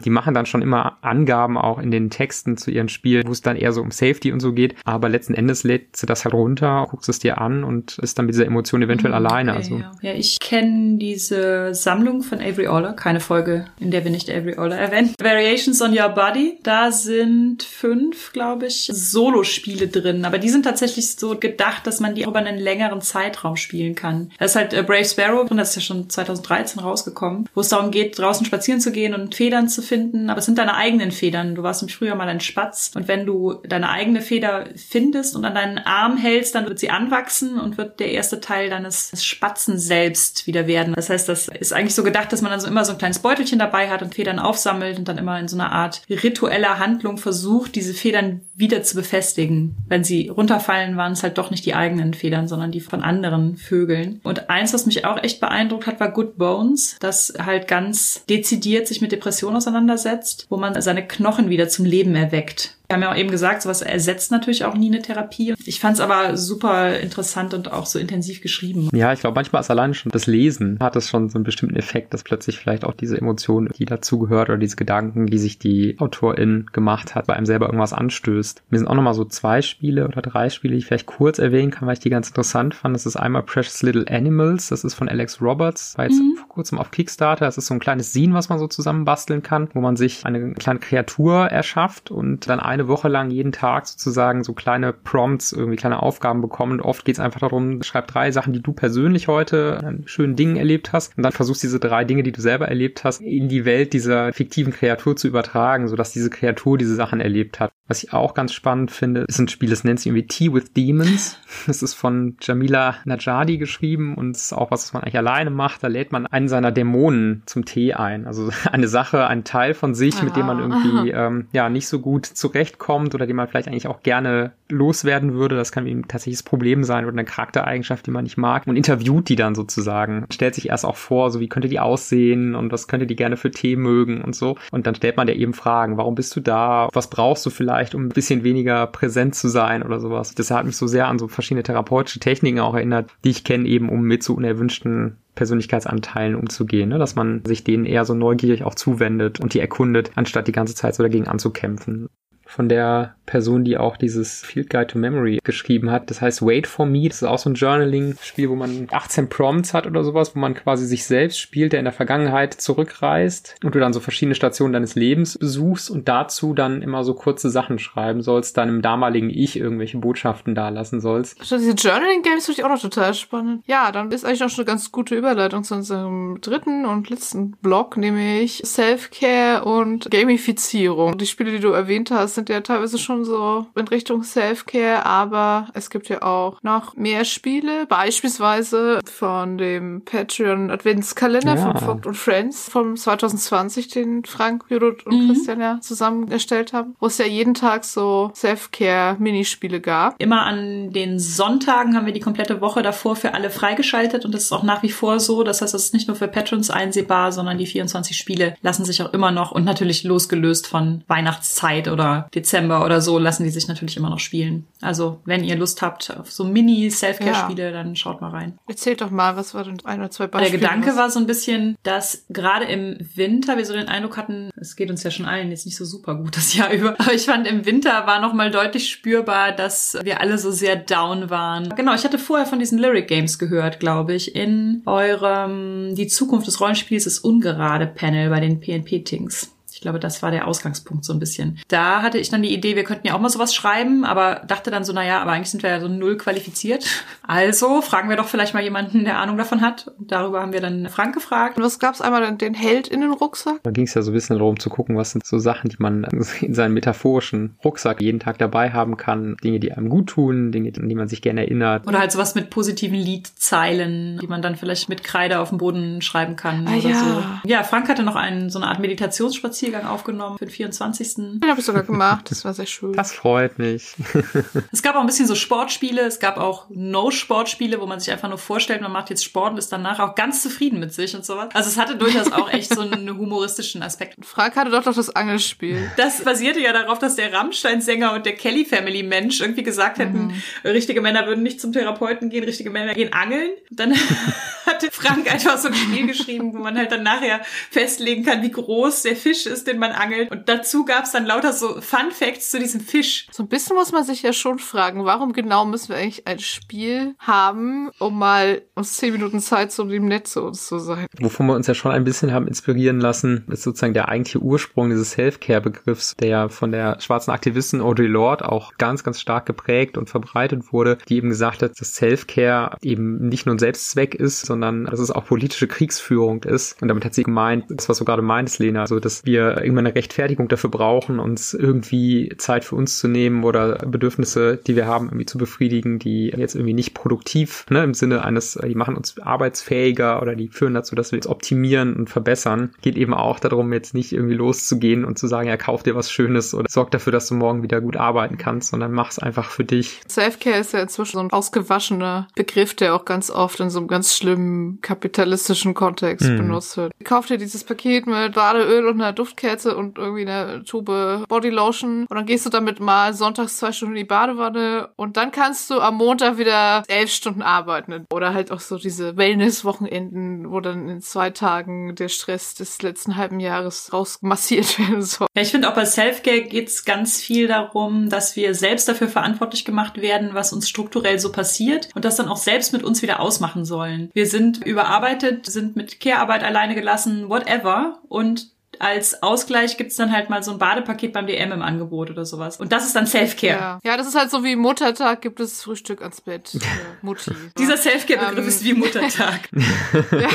Die machen dann schon immer Angaben auch in den Texten zu ihren Spielen, wo es dann eher so um Safety und so geht. Aber letzten Endes lädt sie das halt runter, guckst es dir an und ist dann mit dieser Emotion eventuell mhm, alleine. Okay, also. Ja, ja ich kenne diese Sammlung von Avery Aller, keine Folge, in der wir nicht Avery Aller erwähnen. Variations on Your Body, da sind fünf, glaube ich, Solospiele drin. Aber die sind tatsächlich so gedacht, dass man die über einen längeren Zeitraum spielen kann. Da ist halt äh, Brave Sparrow drin, das ist ja schon 2013 rausgekommen, wo es darum geht, draußen spazieren zu gehen und Federn zu finden. Aber es sind deine eigenen Federn. Du warst im Frühjahr mal ein Spatz und wenn du deine eigene Feder findest und an deinen Arm hältst, dann wird sie anwachsen und wird der erste Teil deines Spatzen selbst wieder werden. Das heißt, das ist eigentlich so gedacht, dass man dann so immer so ein kleines Beutelchen dabei hat und Federn aufsammelt und dann immer in so einer Art ritueller Handlung versucht, diese Federn wieder zu befestigen. Wenn sie runterfallen, waren es halt doch nicht die eigenen Federn, sondern die von anderen Vögeln. Und eins, was mich auch echt beeindruckt hat, war Good Bones, das halt ganz dezidiert sich mit Depressionen auseinandersetzt, wo man seine Knochen wieder zum Leben erweckt. Wir haben ja auch eben gesagt, sowas ersetzt natürlich auch nie eine Therapie. Ich fand es aber super interessant und auch so intensiv geschrieben. Ja, ich glaube, manchmal ist alleine schon das Lesen hat es schon so einen bestimmten Effekt, dass plötzlich vielleicht auch diese Emotionen, die dazugehört oder diese Gedanken, die sich die Autorin gemacht hat, bei einem selber irgendwas anstößt. Mir sind auch nochmal so zwei Spiele oder drei Spiele, die ich vielleicht kurz erwähnen kann, weil ich die ganz interessant fand. Das ist einmal Precious Little Animals, das ist von Alex Roberts, war jetzt mhm. vor kurzem auf Kickstarter. Das ist so ein kleines Scene, was man so zusammenbasteln kann, wo man sich eine kleine Kreatur erschafft und dann eine eine Woche lang jeden Tag sozusagen so kleine Prompts, irgendwie kleine Aufgaben bekommen. Und oft geht es einfach darum, schreib drei Sachen, die du persönlich heute an schönen Dingen erlebt hast. Und dann versuchst diese drei Dinge, die du selber erlebt hast, in die Welt dieser fiktiven Kreatur zu übertragen, sodass diese Kreatur diese Sachen erlebt hat. Was ich auch ganz spannend finde, ist ein Spiel, das nennt sich irgendwie Tea with Demons. Das ist von Jamila Najadi geschrieben und ist auch was, was man eigentlich alleine macht. Da lädt man einen seiner Dämonen zum Tee ein. Also eine Sache, ein Teil von sich, mit dem man irgendwie ähm, ja nicht so gut zurechtkommt oder den man vielleicht eigentlich auch gerne loswerden würde. Das kann eben tatsächlich das Problem sein oder eine Charaktereigenschaft, die man nicht mag. Und interviewt die dann sozusagen. Stellt sich erst auch vor, so wie könnte die aussehen und was könnte die gerne für Tee mögen und so. Und dann stellt man dir eben Fragen. Warum bist du da? Was brauchst du vielleicht? Vielleicht, um ein bisschen weniger präsent zu sein oder sowas. Das hat mich so sehr an so verschiedene therapeutische Techniken auch erinnert, die ich kenne, eben um mit so unerwünschten Persönlichkeitsanteilen umzugehen, ne? dass man sich denen eher so neugierig auch zuwendet und die erkundet, anstatt die ganze Zeit so dagegen anzukämpfen von der Person, die auch dieses Field Guide to Memory geschrieben hat. Das heißt Wait for Me. Das ist auch so ein Journaling-Spiel, wo man 18 Prompts hat oder sowas, wo man quasi sich selbst spielt, der in der Vergangenheit zurückreist und du dann so verschiedene Stationen deines Lebens besuchst und dazu dann immer so kurze Sachen schreiben sollst, deinem damaligen Ich irgendwelche Botschaften dalassen sollst. Diese Journaling-Games finde ich auch noch total spannend. Ja, dann ist eigentlich noch schon eine ganz gute Überleitung zu unserem dritten und letzten Block, nämlich Self-Care und Gamifizierung. Die Spiele, die du erwähnt hast, sind ja teilweise schon so in Richtung Self-Care, aber es gibt ja auch noch mehr Spiele, beispielsweise von dem Patreon Adventskalender ja. von Vogt und Friends vom 2020, den Frank, Judith und mhm. Christian ja zusammen erstellt haben, wo es ja jeden Tag so Self-Care-Minispiele gab. Immer an den Sonntagen haben wir die komplette Woche davor für alle freigeschaltet und das ist auch nach wie vor so. Das heißt, es ist nicht nur für Patrons einsehbar, sondern die 24 Spiele lassen sich auch immer noch und natürlich losgelöst von Weihnachtszeit oder Dezember oder so lassen die sich natürlich immer noch spielen. Also wenn ihr Lust habt auf so Mini-Selfcare-Spiele, ja. dann schaut mal rein. Erzählt doch mal, was war denn ein oder zwei Beispiele? Der Gedanke war so ein bisschen, dass gerade im Winter wir so den Eindruck hatten, es geht uns ja schon allen jetzt nicht so super gut das Jahr über, aber ich fand im Winter war noch mal deutlich spürbar, dass wir alle so sehr down waren. Genau, ich hatte vorher von diesen Lyric Games gehört, glaube ich, in eurem Die Zukunft des Rollenspiels ist ungerade Panel bei den PNP-Tings glaube, das war der Ausgangspunkt so ein bisschen. Da hatte ich dann die Idee, wir könnten ja auch mal sowas schreiben, aber dachte dann so, naja, aber eigentlich sind wir ja so null qualifiziert. Also fragen wir doch vielleicht mal jemanden, der Ahnung davon hat. Und darüber haben wir dann Frank gefragt. Und was gab's einmal den Held in den Rucksack? Da ging es ja so ein bisschen darum zu gucken, was sind so Sachen, die man in seinem metaphorischen Rucksack jeden Tag dabei haben kann. Dinge, die einem gut tun, Dinge, an die man sich gerne erinnert. Oder halt sowas mit positiven Liedzeilen, die man dann vielleicht mit Kreide auf dem Boden schreiben kann ah, oder ja. so. Ja, Frank hatte noch einen, so eine Art Meditationsspaziergang Spaziergang aufgenommen für den 24. Den habe ich sogar gemacht. Das war sehr schön. Das freut mich. es gab auch ein bisschen so Sportspiele. Es gab auch No-Sportspiele, wo man sich einfach nur vorstellt, man macht jetzt Sport und ist danach auch ganz zufrieden mit sich und sowas. Also es hatte durchaus auch echt so einen humoristischen Aspekt. Frank hatte doch doch das Angelspiel. Das basierte ja darauf, dass der Rammstein-Sänger und der Kelly Family Mensch irgendwie gesagt hätten, mhm. richtige Männer würden nicht zum Therapeuten gehen, richtige Männer gehen angeln. Dann hatte Frank einfach so ein Spiel geschrieben, wo man halt dann nachher festlegen kann, wie groß der Fisch ist, den man angelt. Und dazu gab es dann lauter so Fun Facts zu diesem Fisch. So ein bisschen muss man sich ja schon fragen, warum genau müssen wir eigentlich ein Spiel haben, um mal uns zehn Minuten Zeit zu dem Netz zu uns zu sein. Wovon wir uns ja schon ein bisschen haben inspirieren lassen, ist sozusagen der eigentliche Ursprung dieses Self-Care-Begriffs, der ja von der schwarzen Aktivistin Audre Lorde auch ganz, ganz stark geprägt und verbreitet wurde, die eben gesagt hat, dass Self-Care eben nicht nur ein Selbstzweck ist, sondern dass es auch politische Kriegsführung ist. Und damit hat sie gemeint, das, was du gerade meintest, Lena, also dass wir irgendwann eine Rechtfertigung dafür brauchen, uns irgendwie Zeit für uns zu nehmen oder Bedürfnisse, die wir haben, irgendwie zu befriedigen, die jetzt irgendwie nicht produktiv, ne, im Sinne eines, die machen uns arbeitsfähiger oder die führen dazu, dass wir uns optimieren und verbessern. Geht eben auch darum, jetzt nicht irgendwie loszugehen und zu sagen, ja, kauf dir was Schönes oder sorg dafür, dass du morgen wieder gut arbeiten kannst, sondern mach's einfach für dich. Selfcare ist ja inzwischen so ein ausgewaschener Begriff, der auch ganz oft in so einem ganz schlimmen kapitalistischen Kontext hm. benutzt wird. Kauf dir dieses Paket mit Badeöl und einer Duftkerze und irgendwie eine Tube Bodylotion und dann gehst du damit mal sonntags zwei Stunden in die Badewanne und dann kannst du am Montag wieder elf Stunden arbeiten. Oder halt auch so diese Wellness-Wochenenden, wo dann in zwei Tagen der Stress des letzten halben Jahres rausmassiert werden soll. Ja, ich finde auch bei Selfcare geht es ganz viel darum, dass wir selbst dafür verantwortlich gemacht werden, was uns strukturell so passiert und das dann auch selbst mit uns wieder ausmachen sollen. Wir sind überarbeitet, sind mit Care-Arbeit alleine gelassen, whatever und als Ausgleich gibt's dann halt mal so ein Badepaket beim DM im Angebot oder sowas. Und das ist dann Selfcare. Ja. ja, das ist halt so wie Muttertag gibt es Frühstück ans Bett für Mutti. Dieser Selfcare-Begriff ähm, ist wie Muttertag. ja.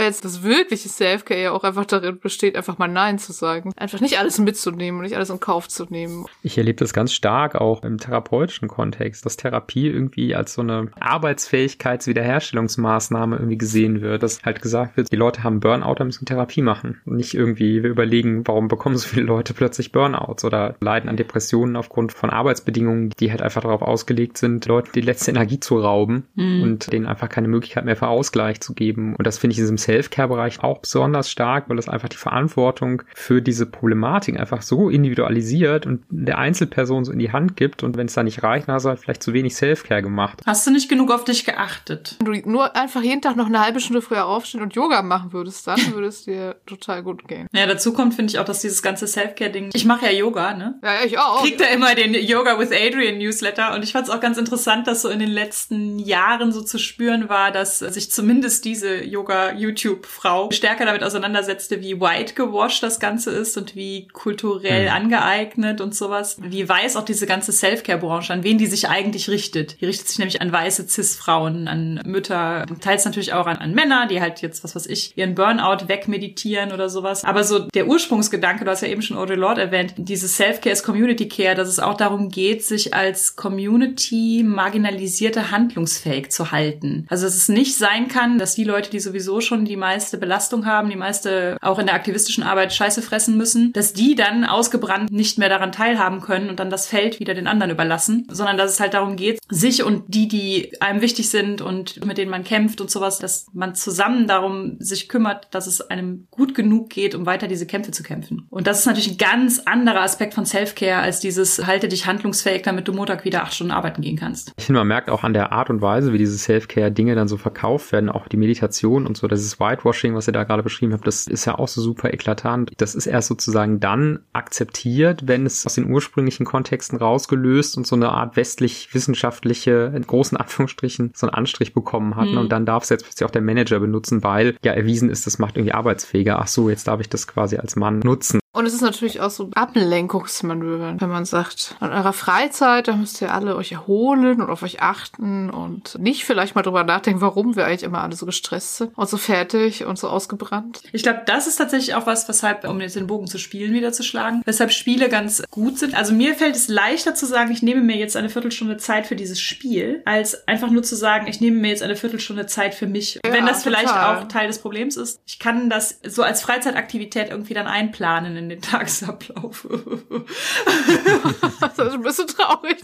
Weil jetzt das wirkliche Selfcare ja auch einfach darin besteht, einfach mal Nein zu sagen. Einfach nicht alles mitzunehmen und nicht alles in Kauf zu nehmen. Ich erlebe das ganz stark auch im therapeutischen Kontext, dass Therapie irgendwie als so eine Arbeitsfähigkeitswiederherstellungsmaßnahme irgendwie gesehen wird. Dass halt gesagt wird, die Leute haben Burnout, da müssen Therapie machen. Und nicht irgendwie, wir überlegen, warum bekommen so viele Leute plötzlich Burnouts oder leiden an Depressionen aufgrund von Arbeitsbedingungen, die halt einfach darauf ausgelegt sind, Leute die letzte Energie zu rauben mhm. und denen einfach keine Möglichkeit mehr für Ausgleich zu geben. Und das finde ich in diesem Self-Care-Bereich auch besonders stark, weil das einfach die Verantwortung für diese Problematik einfach so individualisiert und der Einzelperson so in die Hand gibt. Und wenn es da nicht reicht, dann hast du halt vielleicht zu wenig Self-Care gemacht. Hast du nicht genug auf dich geachtet? Wenn du nur einfach jeden Tag noch eine halbe Stunde früher aufstehen und Yoga machen würdest, dann würde es dir total gut gehen. Ja, dazu kommt, finde ich auch, dass dieses ganze Self-Care-Ding. Ich mache ja Yoga, ne? Ja, ich auch. Krieg da immer den Yoga with Adrian Newsletter und ich fand es auch ganz interessant, dass so in den letzten Jahren so zu spüren war, dass sich zumindest diese Yoga-YouTube-Frau stärker damit auseinandersetzte, wie white das Ganze ist und wie kulturell mhm. angeeignet und sowas. Wie weiß auch diese ganze Self-Care-Branche, an wen die sich eigentlich richtet. Die richtet sich nämlich an weiße Cis-Frauen, an Mütter, teils natürlich auch an, an Männer, die halt jetzt, was weiß ich, ihren Burnout wegmeditieren oder sowas. Aber so der Ursprungsgedanke, du hast ja eben schon Audre Lorde erwähnt, dieses Self-Care ist Community Care, dass es auch darum geht, sich als Community marginalisierte handlungsfähig zu halten. Also dass es nicht sein kann, dass die Leute, die sowieso schon die meiste Belastung haben, die meiste auch in der aktivistischen Arbeit Scheiße fressen müssen, dass die dann ausgebrannt nicht mehr daran teilhaben können und dann das Feld wieder den anderen überlassen, sondern dass es halt darum geht, sich und die, die einem wichtig sind und mit denen man kämpft und sowas, dass man zusammen darum sich kümmert, dass es einem gut genug geht, um weiter diese Kämpfe zu kämpfen. Und das ist natürlich ein ganz anderer Aspekt von Self-Care als dieses halte dich handlungsfähig, damit du Montag wieder acht Stunden arbeiten gehen kannst. Ich finde, man merkt auch an der Art und Weise, wie diese Self-Care-Dinge dann so verkauft werden, auch die Meditation und so, das ist Whitewashing, was ihr da gerade beschrieben habt, das ist ja auch so super eklatant. Das ist erst sozusagen dann akzeptiert, wenn es aus den ursprünglichen Kontexten rausgelöst und so eine Art westlich-wissenschaftliche, in großen Anführungsstrichen, so einen Anstrich bekommen hat. Mhm. Und dann darf es jetzt plötzlich auch der Manager benutzen, weil ja erwiesen ist, das macht irgendwie arbeitsfähiger. Ach so, jetzt darf ich das quasi als Mann nutzen. Und es ist natürlich auch so Ablenkungsmanöver, wenn man sagt, an eurer Freizeit, da müsst ihr alle euch erholen und auf euch achten und nicht vielleicht mal drüber nachdenken, warum wir eigentlich immer alle so gestresst sind und so fertig und so ausgebrannt. Ich glaube, das ist tatsächlich auch was, weshalb, um jetzt den Bogen zu Spielen wieder zu schlagen, weshalb Spiele ganz gut sind. Also mir fällt es leichter zu sagen, ich nehme mir jetzt eine Viertelstunde Zeit für dieses Spiel, als einfach nur zu sagen, ich nehme mir jetzt eine Viertelstunde Zeit für mich. Ja, wenn das vielleicht auch Teil des Problems ist. Ich kann das so als Freizeitaktivität irgendwie dann einplanen in den Tagesablauf. das ist ein bisschen traurig.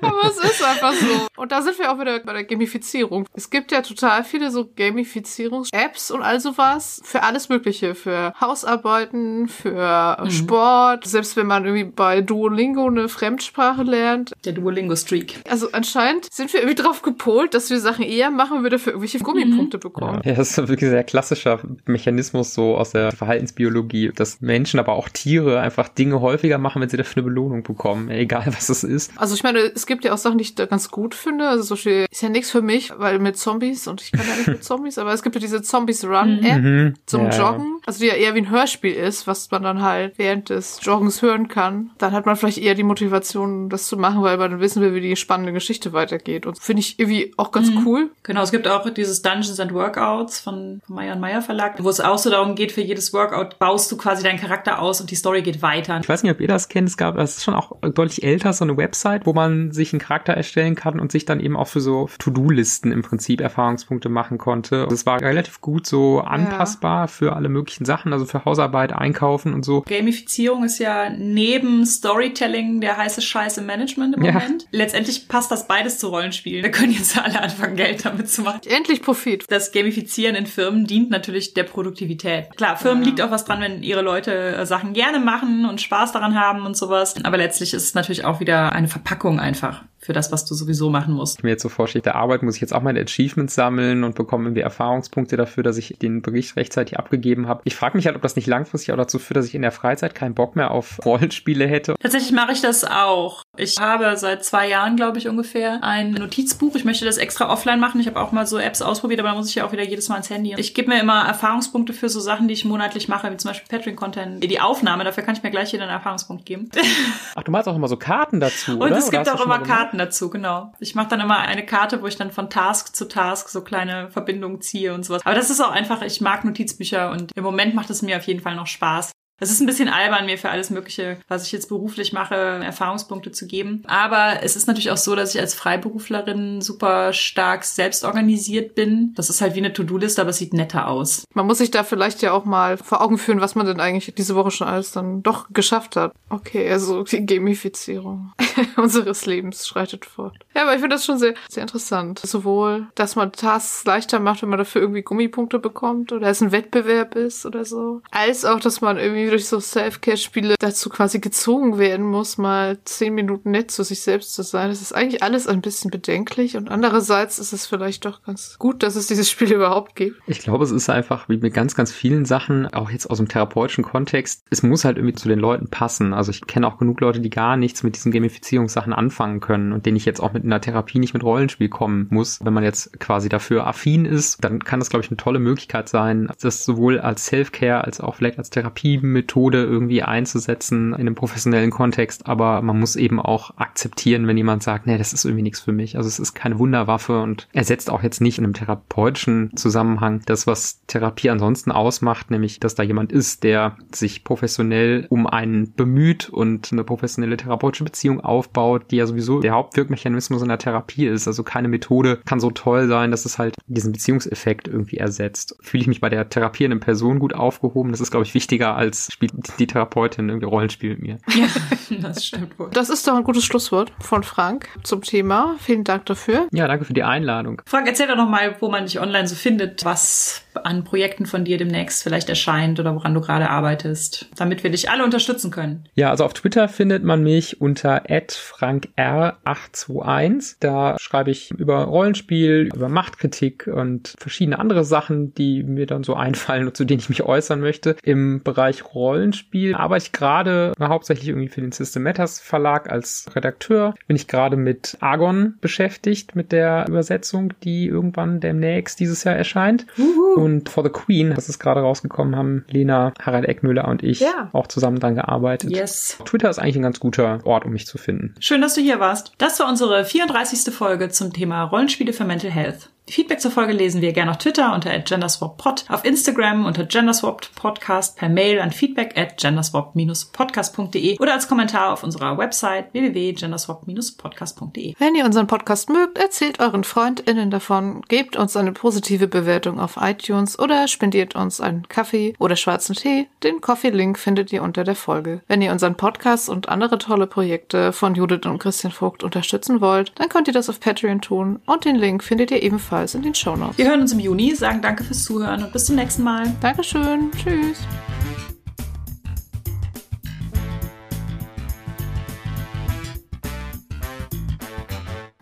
Aber es ist einfach so. Und da sind wir auch wieder bei der Gamifizierung. Es gibt ja total viele so Gamifizierungs-Apps und all sowas für alles Mögliche. Für Hausarbeiten, für mhm. Sport, selbst wenn man irgendwie bei Duolingo eine Fremdsprache lernt. Der Duolingo-Streak. Also anscheinend sind wir irgendwie drauf gepolt, dass wir Sachen eher machen, wenn wir dafür irgendwelche Gummipunkte mhm. bekommen. Ja, das ist wirklich ein sehr klassischer Mechanismus so aus der Verhaltensbiologie, dass Menschen, aber auch Tiere einfach Dinge häufiger machen, wenn sie dafür eine Belohnung bekommen, egal was es ist. Also ich meine, es gibt ja auch Sachen, die ich da ganz gut finde. Also so viel ist ja nichts für mich, weil mit Zombies und ich kann ja nicht mit Zombies, aber es gibt ja diese Zombies Run App mhm. zum ja, Joggen, also die ja eher wie ein Hörspiel ist, was man dann halt während des Joggens hören kann. Dann hat man vielleicht eher die Motivation, das zu machen, weil man dann wissen will, wie die spannende Geschichte weitergeht. Und finde ich irgendwie auch ganz mhm. cool. Genau, es gibt auch dieses Dungeons and Workouts von, von Meyer Meyer Verlag, wo es auch so darum geht, für jedes Workout baust du quasi deinen Charakter aus und die Story geht weiter. Ich weiß nicht, ob ihr das kennt. Es gab, das ist schon auch deutlich älter, so eine Website, wo man sich einen Charakter erstellen kann und sich dann eben auch für so To-Do-Listen im Prinzip Erfahrungspunkte machen konnte. Das war relativ gut so anpassbar ja. für alle möglichen Sachen, also für Hausarbeit, Einkaufen und so. Gamifizierung ist ja neben Storytelling der heiße Scheiß im Management im ja. Moment. Letztendlich passt das beides zu Rollenspielen. Wir können jetzt alle anfangen, Geld damit zu machen. Endlich Profit. Das Gamifizieren in Firmen dient natürlich der Produktivität. Klar, Firmen ja. liegt auch was dran, wenn ihre Leute äh, Sachen gerne machen und Spaß daran haben und sowas. Aber letztlich ist es natürlich auch wieder eine Verpackung einfach für das, was du sowieso machen musst. Ich mir jetzt so vorstelle, der Arbeit muss ich jetzt auch meine Achievements sammeln und bekomme irgendwie Erfahrungspunkte dafür, dass ich den Bericht rechtzeitig abgegeben habe. Ich frage mich halt, ob das nicht langfristig auch dazu führt, dass ich in der Freizeit keinen Bock mehr auf Rollenspiele hätte. Tatsächlich mache ich das auch. Ich habe seit zwei Jahren, glaube ich, ungefähr ein Notizbuch. Ich möchte das extra offline machen. Ich habe auch mal so Apps ausprobiert, aber da muss ich ja auch wieder jedes Mal ins Handy. Ich gebe mir immer Erfahrungspunkte für so Sachen, die ich monatlich mache, wie zum Beispiel Patreon-Content. Die Aufnahme, dafür kann ich mir gleich hier einen Erfahrungspunkt geben. Ach, du machst auch immer so Karten dazu, Und oder? es gibt oder auch immer Karten dazu, genau. Ich mache dann immer eine Karte, wo ich dann von Task zu Task so kleine Verbindungen ziehe und sowas. Aber das ist auch einfach, ich mag Notizbücher und im Moment macht es mir auf jeden Fall noch Spaß. Es ist ein bisschen albern, mir für alles Mögliche, was ich jetzt beruflich mache, Erfahrungspunkte zu geben. Aber es ist natürlich auch so, dass ich als Freiberuflerin super stark selbst organisiert bin. Das ist halt wie eine To-Do-Liste, aber es sieht netter aus. Man muss sich da vielleicht ja auch mal vor Augen führen, was man denn eigentlich diese Woche schon alles dann doch geschafft hat. Okay, also die Gamifizierung unseres Lebens schreitet fort. Ja, aber ich finde das schon sehr, sehr interessant. Sowohl, dass man Tasks leichter macht, wenn man dafür irgendwie Gummipunkte bekommt oder es ein Wettbewerb ist oder so, als auch, dass man irgendwie durch so Self-Care-Spiele dazu quasi gezwungen werden muss, mal zehn Minuten nett zu sich selbst zu sein. Das ist eigentlich alles ein bisschen bedenklich und andererseits ist es vielleicht doch ganz gut, dass es dieses Spiel überhaupt gibt. Ich glaube, es ist einfach wie mit ganz, ganz vielen Sachen, auch jetzt aus dem therapeutischen Kontext, es muss halt irgendwie zu den Leuten passen. Also ich kenne auch genug Leute, die gar nichts mit diesen Gamifizierungssachen anfangen können und denen ich jetzt auch mit einer Therapie nicht mit Rollenspiel kommen muss. Wenn man jetzt quasi dafür affin ist, dann kann das, glaube ich, eine tolle Möglichkeit sein, das sowohl als Self-Care als auch vielleicht als Therapie Methode irgendwie einzusetzen in einem professionellen Kontext, aber man muss eben auch akzeptieren, wenn jemand sagt, nee, das ist irgendwie nichts für mich. Also es ist keine Wunderwaffe und ersetzt auch jetzt nicht in einem therapeutischen Zusammenhang das, was Therapie ansonsten ausmacht, nämlich, dass da jemand ist, der sich professionell um einen bemüht und eine professionelle therapeutische Beziehung aufbaut, die ja sowieso der Hauptwirkmechanismus in der Therapie ist. Also keine Methode kann so toll sein, dass es halt diesen Beziehungseffekt irgendwie ersetzt. Fühle ich mich bei der therapierenden Person gut aufgehoben? Das ist, glaube ich, wichtiger als spielt die Therapeutin irgendwie Rollenspiel mit mir. Ja, das stimmt wohl. Das ist doch ein gutes Schlusswort von Frank zum Thema. Vielen Dank dafür. Ja, danke für die Einladung. Frank, erzähl doch noch mal, wo man dich online so findet, was an Projekten von dir demnächst vielleicht erscheint oder woran du gerade arbeitest, damit wir dich alle unterstützen können. Ja, also auf Twitter findet man mich unter frankr821. Da schreibe ich über Rollenspiel, über Machtkritik und verschiedene andere Sachen, die mir dann so einfallen und zu denen ich mich äußern möchte. Im Bereich Rollenspiel arbeite ich gerade hauptsächlich irgendwie für den System Matters Verlag als Redakteur. Bin ich gerade mit Argon beschäftigt, mit der Übersetzung, die irgendwann demnächst dieses Jahr erscheint. Uhu. Und For the Queen, das ist gerade rausgekommen, haben Lena, Harald Eckmüller und ich Ja. auch zusammen dran gearbeitet. Yes. Twitter ist eigentlich ein ganz guter Ort, um mich zu finden. Schön, dass du hier warst. Das war unsere 34. Folge zum Thema Rollenspiele für Mental Health. Feedback zur Folge lesen wir gerne auf Twitter unter @genderswappod, auf Instagram unter genderswappedpodcast, per Mail an feedback at genderswap-podcast.de oder als Kommentar auf unserer Website www.genderswap-podcast.de. Wenn ihr unseren Podcast mögt, erzählt euren FreundInnen davon, gebt uns eine positive Bewertung auf iTunes oder spendiert uns einen Kaffee oder schwarzen Tee. Den Coffee-Link findet ihr unter der Folge. Wenn ihr unseren Podcast und andere tolle Projekte von Judith und Christian Vogt unterstützen wollt, dann könnt ihr das auf Patreon tun und den Link findet ihr ebenfalls in den Shownotes. Wir hören uns im Juni, sagen danke fürs Zuhören und bis zum nächsten Mal. Dankeschön. Tschüss.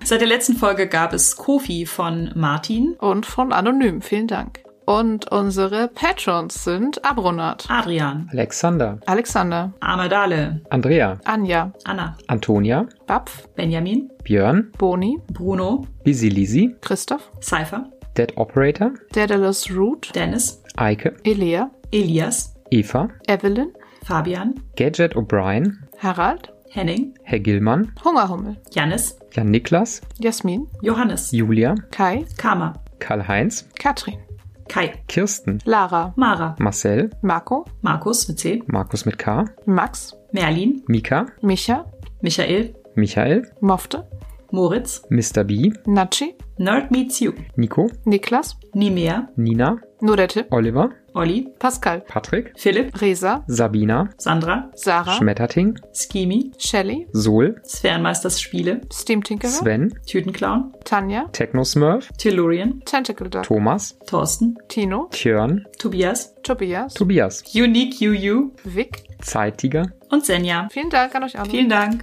Seit der letzten Folge gab es Kofi von Martin, Und von Anonym. Vielen Dank. Und unsere Patrons sind Abronat, Adrian, Alexander, Alexander, Amadale, Andrea, Anja, Anna, Antonia, Bapf, Benjamin, Björn, Boni, Bruno, Lisi Lisi, Christoph, Cypher, Dead Operator, Daedalus Root, Dennis, Eike, Elea, Elias, Eva, Evelyn, Fabian, Gadget O'Brien, Harald, Henning, Herr Gillmann, Hungerhummel, Jannis, Jan Niklas, Jasmin, Johannes, Julia, Kai, Karma, Karl-Heinz, Katrin, Kai, Kirsten, Lara, Mara, Marcel, Marco, Markus mit C, Markus mit K, Max, Merlin, Mika, Micha, Michael, Michael, Mofte, Moritz, Mr. B, Nachi, Nerd Meets You, Nico, Niklas, Nimea, Nina, Nurette, Oliver, Olli, Pascal, Patrick, Philipp, Resa, Sabina, Sandra, Sarah, Schmetterting, Skimi, Shelly, Sol, Sphärenmeisters Spiele, Steam Tinkerer, Sven, Tütenclown, Tanja, Technosmurf, Tellurian, Tentacle Duck, Thomas, Thorsten, Tino, Tjörn, Tobias, Tobias, Tobias, Unique UU. Vic. Zeittiger, und Senja. Vielen Dank an euch alle. Vielen Dank.